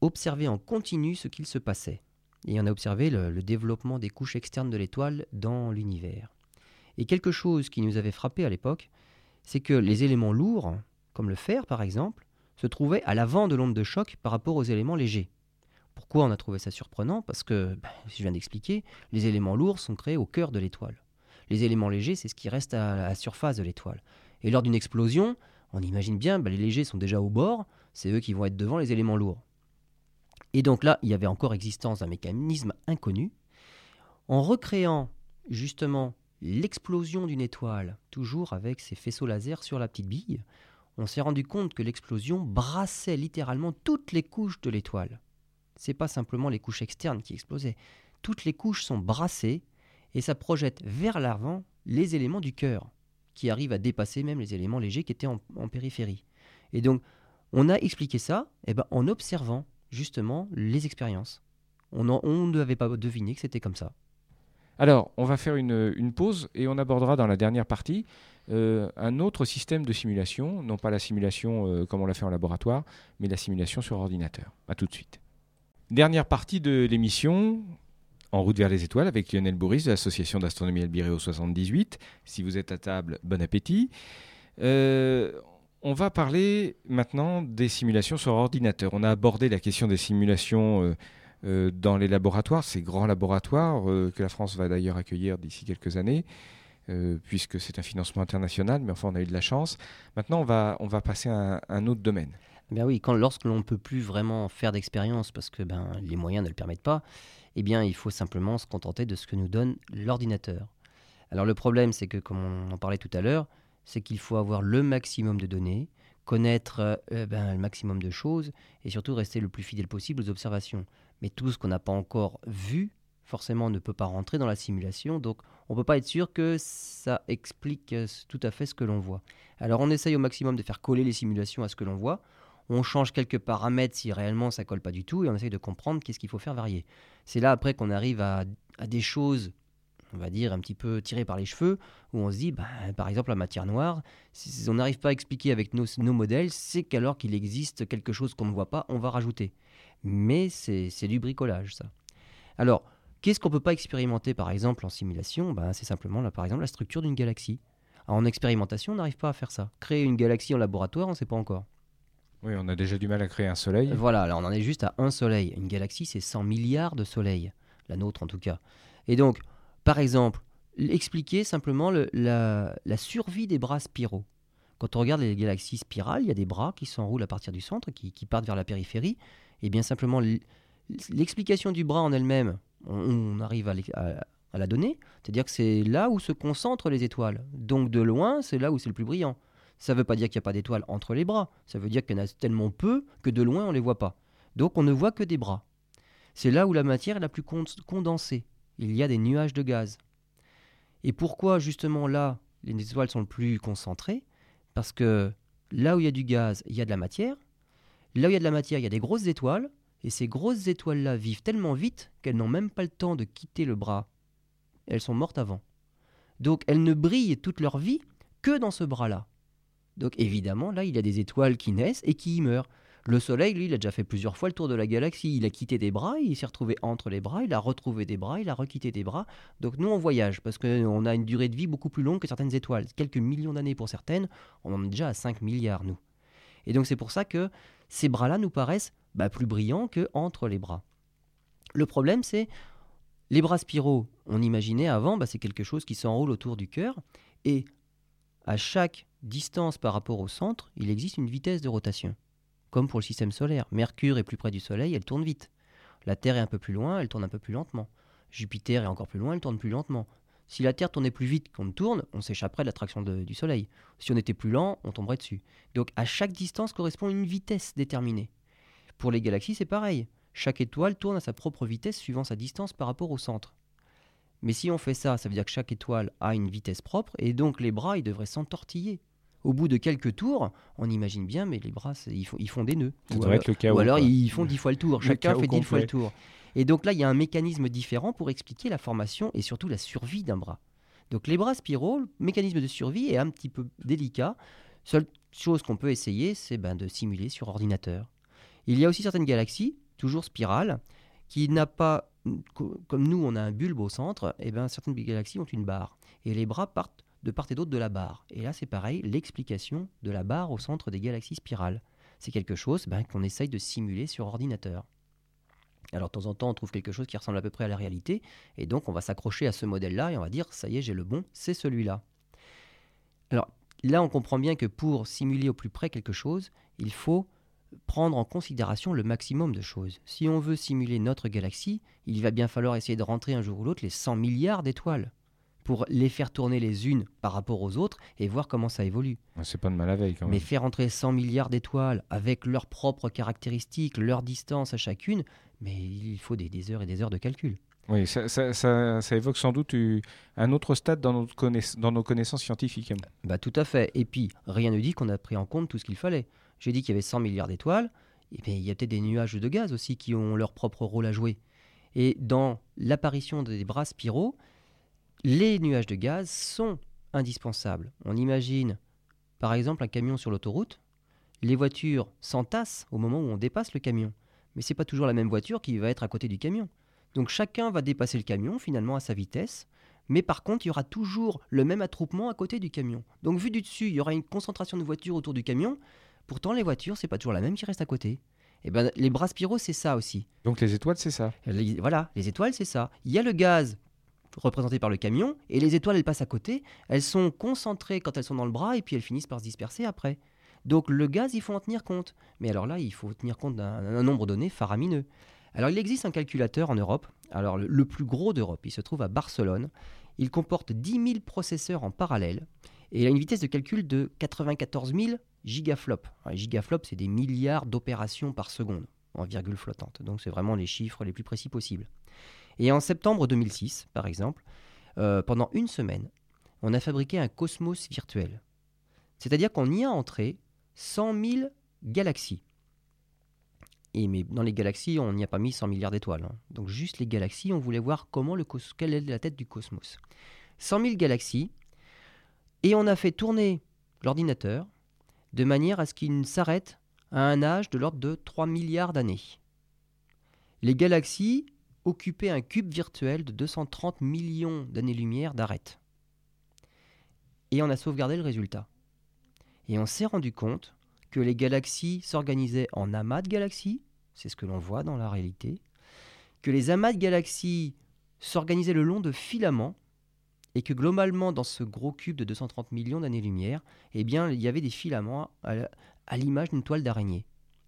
[SPEAKER 2] observé en continu ce qu'il se passait. Et on a observé le développement des couches externes de l'étoile dans l'univers. Et quelque chose qui nous avait frappé à l'époque, c'est que les éléments lourds, comme le fer par exemple, se trouvaient à l'avant de l'onde de choc par rapport aux éléments légers. Pourquoi on a trouvé ça surprenant? Parce que, ben, je viens d'expliquer, les éléments lourds sont créés au cœur de l'étoile. Les éléments légers, c'est ce qui reste à la surface de l'étoile. Et lors d'une explosion, on imagine bien, ben, les légers sont déjà au bord, c'est eux qui vont être devant les éléments lourds. Et donc là, il y avait encore existence d'un mécanisme inconnu. En recréant justement l'explosion d'une étoile, toujours avec ses faisceaux laser sur la petite bille, on s'est rendu compte que l'explosion brassait littéralement toutes les couches de l'étoile c'est pas simplement les couches externes qui explosaient. Toutes les couches sont brassées et ça projette vers l'avant les éléments du cœur, qui arrivent à dépasser même les éléments légers qui étaient en, périphérie. Et donc, on a expliqué ça eh ben, en observant justement les expériences. On ne devait pas deviner que c'était comme ça.
[SPEAKER 1] Alors, on va faire une, pause et on abordera dans la dernière partie euh, un autre système de simulation, non pas la simulation euh, comme on l'a fait en laboratoire, mais la simulation sur ordinateur. A tout de suite. Dernière partie de l'émission, en route vers les étoiles, avec Lionel Bourris de l'association d'astronomie Albireo 78. Si vous êtes à table, bon appétit. Euh, on va parler maintenant des simulations sur ordinateur. On a abordé la question des simulations dans les laboratoires, ces grands laboratoires que la France va d'ailleurs accueillir d'ici quelques années. puisque c'est un financement international, mais enfin on a eu de la chance. Maintenant, on va, on va passer à un autre domaine.
[SPEAKER 2] Bien oui, quand lorsque l'on ne peut plus vraiment faire d'expérience parce que ben, les moyens ne le permettent pas, eh bien il faut simplement se contenter de ce que nous donne l'ordinateur. Alors le problème, c'est que comme on en parlait tout à l'heure, c'est qu'il faut avoir le maximum de données, connaître euh, ben, le maximum de choses et surtout rester le plus fidèle possible aux observations. Mais tout ce qu'on n'a pas encore vu, forcément, ne peut pas rentrer dans la simulation, donc on ne peut pas être sûr que ça explique euh, tout à fait ce que l'on voit. Alors on essaye au maximum de faire coller les simulations à ce que l'on voit on change quelques paramètres si réellement ça colle pas du tout et on essaye de comprendre qu'est-ce qu'il faut faire varier. C'est là après qu'on arrive à, des choses, on va dire un petit peu tirées par les cheveux, où on se dit, bah, par exemple la matière noire, si on n'arrive pas à expliquer avec nos, modèles, c'est qu'alors qu'il existe quelque chose qu'on ne voit pas, on va rajouter. Mais c'est du bricolage ça. Alors, qu'est-ce qu'on ne peut pas expérimenter par exemple en simulation? Bah, C'est simplement là, par exemple la structure d'une galaxie. en expérimentation, on n'arrive pas à faire ça. Créer une galaxie en laboratoire, on ne sait pas encore.
[SPEAKER 1] Oui, on a déjà du mal à créer un soleil.
[SPEAKER 2] Voilà, alors on en est juste à un soleil. Une galaxie, c'est 100 milliards de soleils, la nôtre en tout cas. Et donc, par exemple, expliquer simplement la, survie des bras spiraux. Quand on regarde les galaxies spirales, il y a des bras qui s'enroulent à partir du centre, qui, partent vers la périphérie. Et bien simplement, l'explication du bras en elle-même, on, arrive à, à la donner. C'est-à-dire que c'est là où se concentrent les étoiles. Donc de loin, c'est là où c'est le plus brillant. Ça ne veut pas dire qu'il n'y a pas d'étoiles entre les bras, ça veut dire qu'il y en a tellement peu que de loin on ne les voit pas. Donc on ne voit que des bras. C'est là où la matière est la plus condensée. Il y a des nuages de gaz. Et pourquoi justement là les étoiles sont le plus concentrées? Parce que là où il y a du gaz, il y a de la matière. Là où il y a de la matière, il y a des grosses étoiles. Et ces grosses étoiles-là vivent tellement vite qu'elles n'ont même pas le temps de quitter le bras. Elles sont mortes avant. Donc elles ne brillent toute leur vie que dans ce bras-là. Donc évidemment, là, il y a des étoiles qui naissent et qui y meurent. Le Soleil, lui, il a déjà fait plusieurs fois le tour de la galaxie. Il a quitté des bras, il s'est retrouvé entre les bras, il a retrouvé des bras, il a requitté des bras. Donc nous, on voyage parce qu'on a une durée de vie beaucoup plus longue que certaines étoiles. Quelques millions d'années pour certaines, on en est déjà à 5 milliards, nous. Et donc c'est pour ça que ces bras-là nous paraissent bah, plus brillants que entre les bras. Le problème, c'est les bras spiraux. On imaginait avant, bah, c'est quelque chose qui s'enroule autour du cœur. Et à chaque distance par rapport au centre, il existe une vitesse de rotation. Comme pour le système solaire. Mercure est plus près du Soleil, elle tourne vite. La Terre est un peu plus loin, elle tourne un peu plus lentement. Jupiter est encore plus loin, elle tourne plus lentement. Si la Terre tournait plus vite qu'on ne tourne, on s'échapperait de l'attraction du Soleil. Si on était plus lent, on tomberait dessus. Donc à chaque distance correspond une vitesse déterminée. Pour les galaxies, c'est pareil. Chaque étoile tourne à sa propre vitesse suivant sa distance par rapport au centre. Mais si on fait ça, ça veut dire que chaque étoile a une vitesse propre, et donc les bras, ils devraient s'entortiller Au bout de quelques tours, on imagine bien, mais les bras, ils font, ils font des nœuds.
[SPEAKER 1] Ça devrait être le chaos.
[SPEAKER 2] Ou alors
[SPEAKER 1] quoi.
[SPEAKER 2] ils font dix fois le tour. Chacun fait dix fois le tour. Et donc là, il y a un mécanisme différent pour expliquer la formation et surtout la survie d'un bras. Donc les bras spiraux, le mécanisme de survie est un petit peu délicat. Seule chose qu'on peut essayer, c'est ben, de simuler sur ordinateur. Il y a aussi certaines galaxies, toujours spirales, qui n'a pas, co- comme nous, on a un bulbe au centre, et ben certaines galaxies ont une barre. Et les bras partent de part et d'autre de la barre. Et là, c'est pareil, l'explication de la barre au centre des galaxies spirales. C'est quelque chose ben, qu'on essaye de simuler sur ordinateur. Alors de temps en temps, on trouve quelque chose qui ressemble à peu près à la réalité, et donc on va s'accrocher à ce modèle-là et on va dire, ça y est, j'ai le bon, c'est celui-là. Alors là, on comprend bien que pour simuler au plus près quelque chose, il faut prendre en considération le maximum de choses. Si on veut simuler notre galaxie, il va bien falloir essayer de rentrer un jour ou l'autre les 100 milliards d'étoiles pour les faire tourner les unes par rapport aux autres et voir comment ça évolue.
[SPEAKER 1] C'est pas de mal à veille quand même.
[SPEAKER 2] Mais faire entrer 100 milliards d'étoiles avec leurs propres caractéristiques, leur distance à chacune, mais il faut des, des heures et des heures de calcul.
[SPEAKER 1] Oui, ça, ça- ça- ça évoque sans doute euh, un autre stade dans, notre connaiss- dans nos connaissances scientifiques.
[SPEAKER 2] Bah tout à fait. Et puis, rien ne dit qu'on a pris en compte tout ce qu'il fallait. J'ai dit qu'il y avait 100 milliards d'étoiles, et bien il y a peut-être des nuages de gaz aussi qui ont leur propre rôle à jouer. Et dans l'apparition des bras spiraux, les nuages de gaz sont indispensables. On imagine, par exemple, un camion sur l'autoroute. Les voitures s'entassent au moment où on dépasse le camion. Mais c'est pas toujours la même voiture qui va être à côté du camion. Donc chacun va dépasser le camion finalement à sa vitesse. Mais par contre, il y aura toujours le même attroupement à côté du camion. Donc vu du dessus, il y aura une concentration de voitures autour du camion. Pourtant, les voitures, c'est pas toujours la même qui reste à côté. Et ben, les bras spiraux, c'est ça aussi.
[SPEAKER 1] Donc les étoiles, c'est ça.
[SPEAKER 2] Les- voilà, les étoiles, c'est ça. Il y a le gaz représenté par le camion, et les étoiles, elles passent à côté. Elles sont concentrées quand elles sont dans le bras, et puis elles finissent par se disperser après. Donc le gaz, il faut en tenir compte. Mais alors là, il faut tenir compte d'un d'un nombre donné faramineux. Alors il existe un calculateur en Europe, alors le, le plus gros d'Europe, il se trouve à Barcelone. Il comporte 10 000 processeurs en parallèle, et il a une vitesse de calcul de 94 000 gigaflops. Un gigaflop, c'est des milliards d'opérations par seconde en virgule flottante. Donc c'est vraiment les chiffres les plus précis possibles. Et en septembre 2006, par exemple, euh, pendant une semaine, on a fabriqué un cosmos virtuel. C'est-à-dire qu'on y a entré 100 000 galaxies. Et mais dans les galaxies, on n'y a pas mis 100 milliards d'étoiles. hein. Donc juste les galaxies, on voulait voir comment le quelle est la tête du cosmos. 100 000 galaxies, et on a fait tourner l'ordinateur de manière à ce qu'il s'arrête à un âge de l'ordre de 3 milliards d'années. Les galaxies occupaient un cube virtuel de 230 millions d'années-lumière d'arête. Et on a sauvegardé le résultat. Et on s'est rendu compte que les galaxies s'organisaient en amas de galaxies, c'est ce que l'on voit dans la réalité, que les amas de galaxies s'organisaient le long de filaments, et que globalement, dans ce gros cube de 230 millions d'années-lumière, eh bien, il y avait des filaments à l'image d'une toile d'araignée.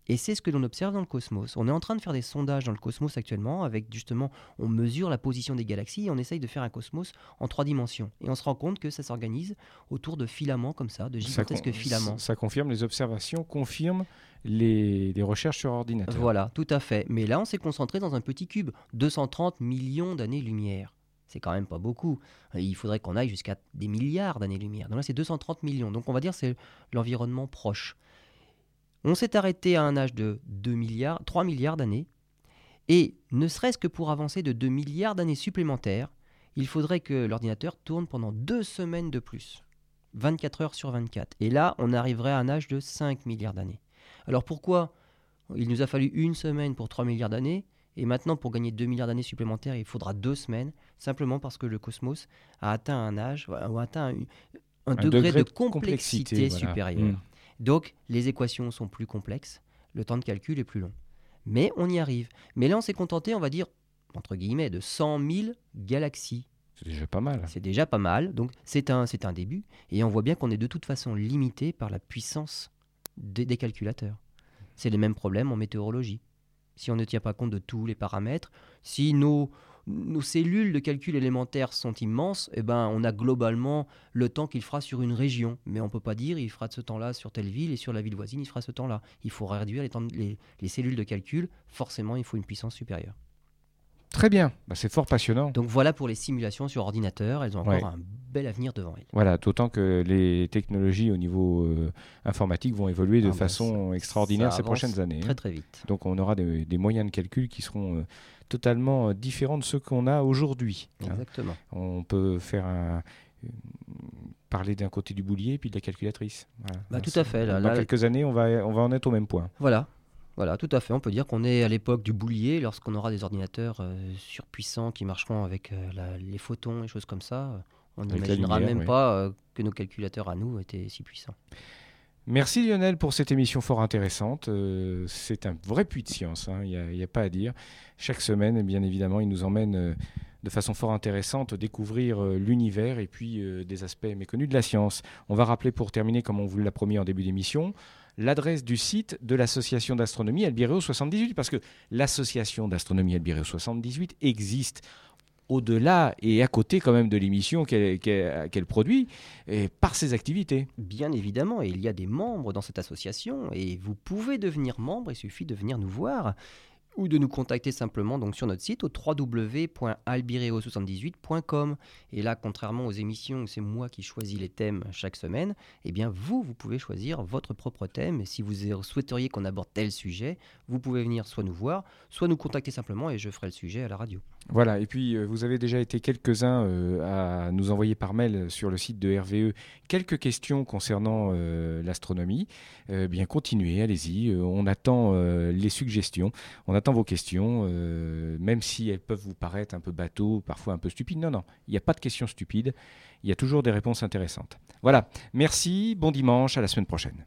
[SPEAKER 2] Et c'est ce que l'on observe dans le cosmos. On est en train de faire des sondages dans le cosmos actuellement, avec justement, on mesure la position des galaxies et on essaye de faire un cosmos en trois dimensions. Et on se rend compte que ça s'organise autour de filaments comme ça, de gigantesques filaments.
[SPEAKER 1] ça confirme les observations, confirme les, les recherches sur ordinateur.
[SPEAKER 2] Voilà, tout à fait. Mais là, on s'est concentré dans un petit cube, 230 millions d'années-lumière. C'est quand même pas beaucoup. Il faudrait qu'on aille jusqu'à des milliards d'années-lumière. Donc là, c'est 230 millions. Donc on va dire que c'est l'environnement proche. On s'est arrêté à un âge de 2 milliards, 3 milliards d'années. Et ne serait-ce que pour avancer de 2 milliards d'années supplémentaires, il faudrait que l'ordinateur tourne pendant deux semaines de plus. 24 heures sur 24. Et là, on arriverait à un âge de 5 milliards d'années. Alors pourquoi? Il nous a fallu une semaine pour 3 milliards d'années et maintenant pour gagner 2 milliards d'années supplémentaires, il faudra deux semaines, simplement parce que le cosmos a atteint un âge, ou a atteint un, un degré, de complexité,
[SPEAKER 1] voilà.
[SPEAKER 2] supérieure.
[SPEAKER 1] Mm.
[SPEAKER 2] Donc les équations sont plus complexes, le temps de calcul est plus long. Mais on y arrive. Mais là, on s'est contenté, on va dire, entre guillemets, de 100 000 galaxies.
[SPEAKER 1] C'est déjà pas mal.
[SPEAKER 2] C'est déjà pas mal, donc c'est un, c'est un début. Et on voit bien qu'on est de toute façon limité par la puissance des, des calculateurs. C'est les mêmes problèmes en météorologie. Si on ne tient pas compte de tous les paramètres, si nos, nos cellules de calcul élémentaire sont immenses, eh ben, on a globalement le temps qu'il fera sur une région. Mais on ne peut pas dire il fera de ce temps-là sur telle ville et sur la ville voisine, il fera ce temps-là. Il faut réduire les, temps de- les- les cellules de calcul. Forcément, il faut une puissance supérieure.
[SPEAKER 1] Très bien, Bah, c'est fort passionnant.
[SPEAKER 2] Donc voilà pour les simulations sur ordinateur. Elles ont encore
[SPEAKER 1] Ouais.
[SPEAKER 2] un bel avenir devant elle.
[SPEAKER 1] Voilà, d'autant que les technologies au niveau euh, informatique vont évoluer de
[SPEAKER 2] Ah bah,
[SPEAKER 1] façon extraordinaire
[SPEAKER 2] ça
[SPEAKER 1] ces prochaines années.
[SPEAKER 2] Très
[SPEAKER 1] hein.
[SPEAKER 2] très vite.
[SPEAKER 1] Donc on aura des, des moyens de calcul qui seront euh, totalement euh, différents de ceux qu'on a aujourd'hui. hein.
[SPEAKER 2] Exactement.
[SPEAKER 1] On peut faire un- parler d'un côté du boulier puis de la calculatrice. Voilà.
[SPEAKER 2] Bah, tout à fait, là,
[SPEAKER 1] dans
[SPEAKER 2] là-
[SPEAKER 1] quelques années, on va, on va en être au même point.
[SPEAKER 2] Voilà. Voilà, tout à fait. On peut dire qu'on est à l'époque du boulier, lorsqu'on aura des ordinateurs euh, surpuissants qui marcheront avec euh, la- les photons et choses comme ça. On n'imaginera même
[SPEAKER 1] oui.
[SPEAKER 2] pas euh, que nos calculateurs à nous étaient si puissants.
[SPEAKER 1] Merci Lionel pour cette émission fort intéressante. Euh, c'est un vrai puits de science, hein, il n'y a, pas à dire. Chaque semaine, bien évidemment, il nous emmène euh, de façon fort intéressante découvrir euh, l'univers et puis des aspects méconnus de la science. On va rappeler pour terminer, comme on vous l'a promis en début d'émission, l'adresse du site de l'association d'astronomie Albireo 78, parce que l'association d'astronomie Albireo 78 existe au-delà et à côté quand même de l'émission qu'elle produit et par ses activités.
[SPEAKER 2] Bien évidemment, il y a des membres dans cette association, et vous pouvez devenir membre, il suffit de venir nous voir ou de nous contacter simplement donc sur notre site au www.albireo78.com. Et là, contrairement aux émissions où c'est moi qui choisis les thèmes chaque semaine, eh bien vous, vous pouvez choisir votre propre thème. Et si vous souhaiteriez qu'on aborde tel sujet, vous pouvez venir soit nous voir, soit nous contacter simplement et je ferai le sujet à la radio.
[SPEAKER 1] Voilà, et puis euh, vous avez déjà été quelques-uns euh, à nous envoyer par mail sur le site de RVE quelques questions concernant euh, l'astronomie. Euh, bien, continuez, allez-y, euh, on attend euh, les suggestions, on attend vos questions, euh, même si elles peuvent vous paraître un peu bateau, parfois un peu stupides. Non, non, il n'y a pas de questions stupides, il y a toujours des réponses intéressantes. Voilà, merci, bon dimanche, à la semaine prochaine.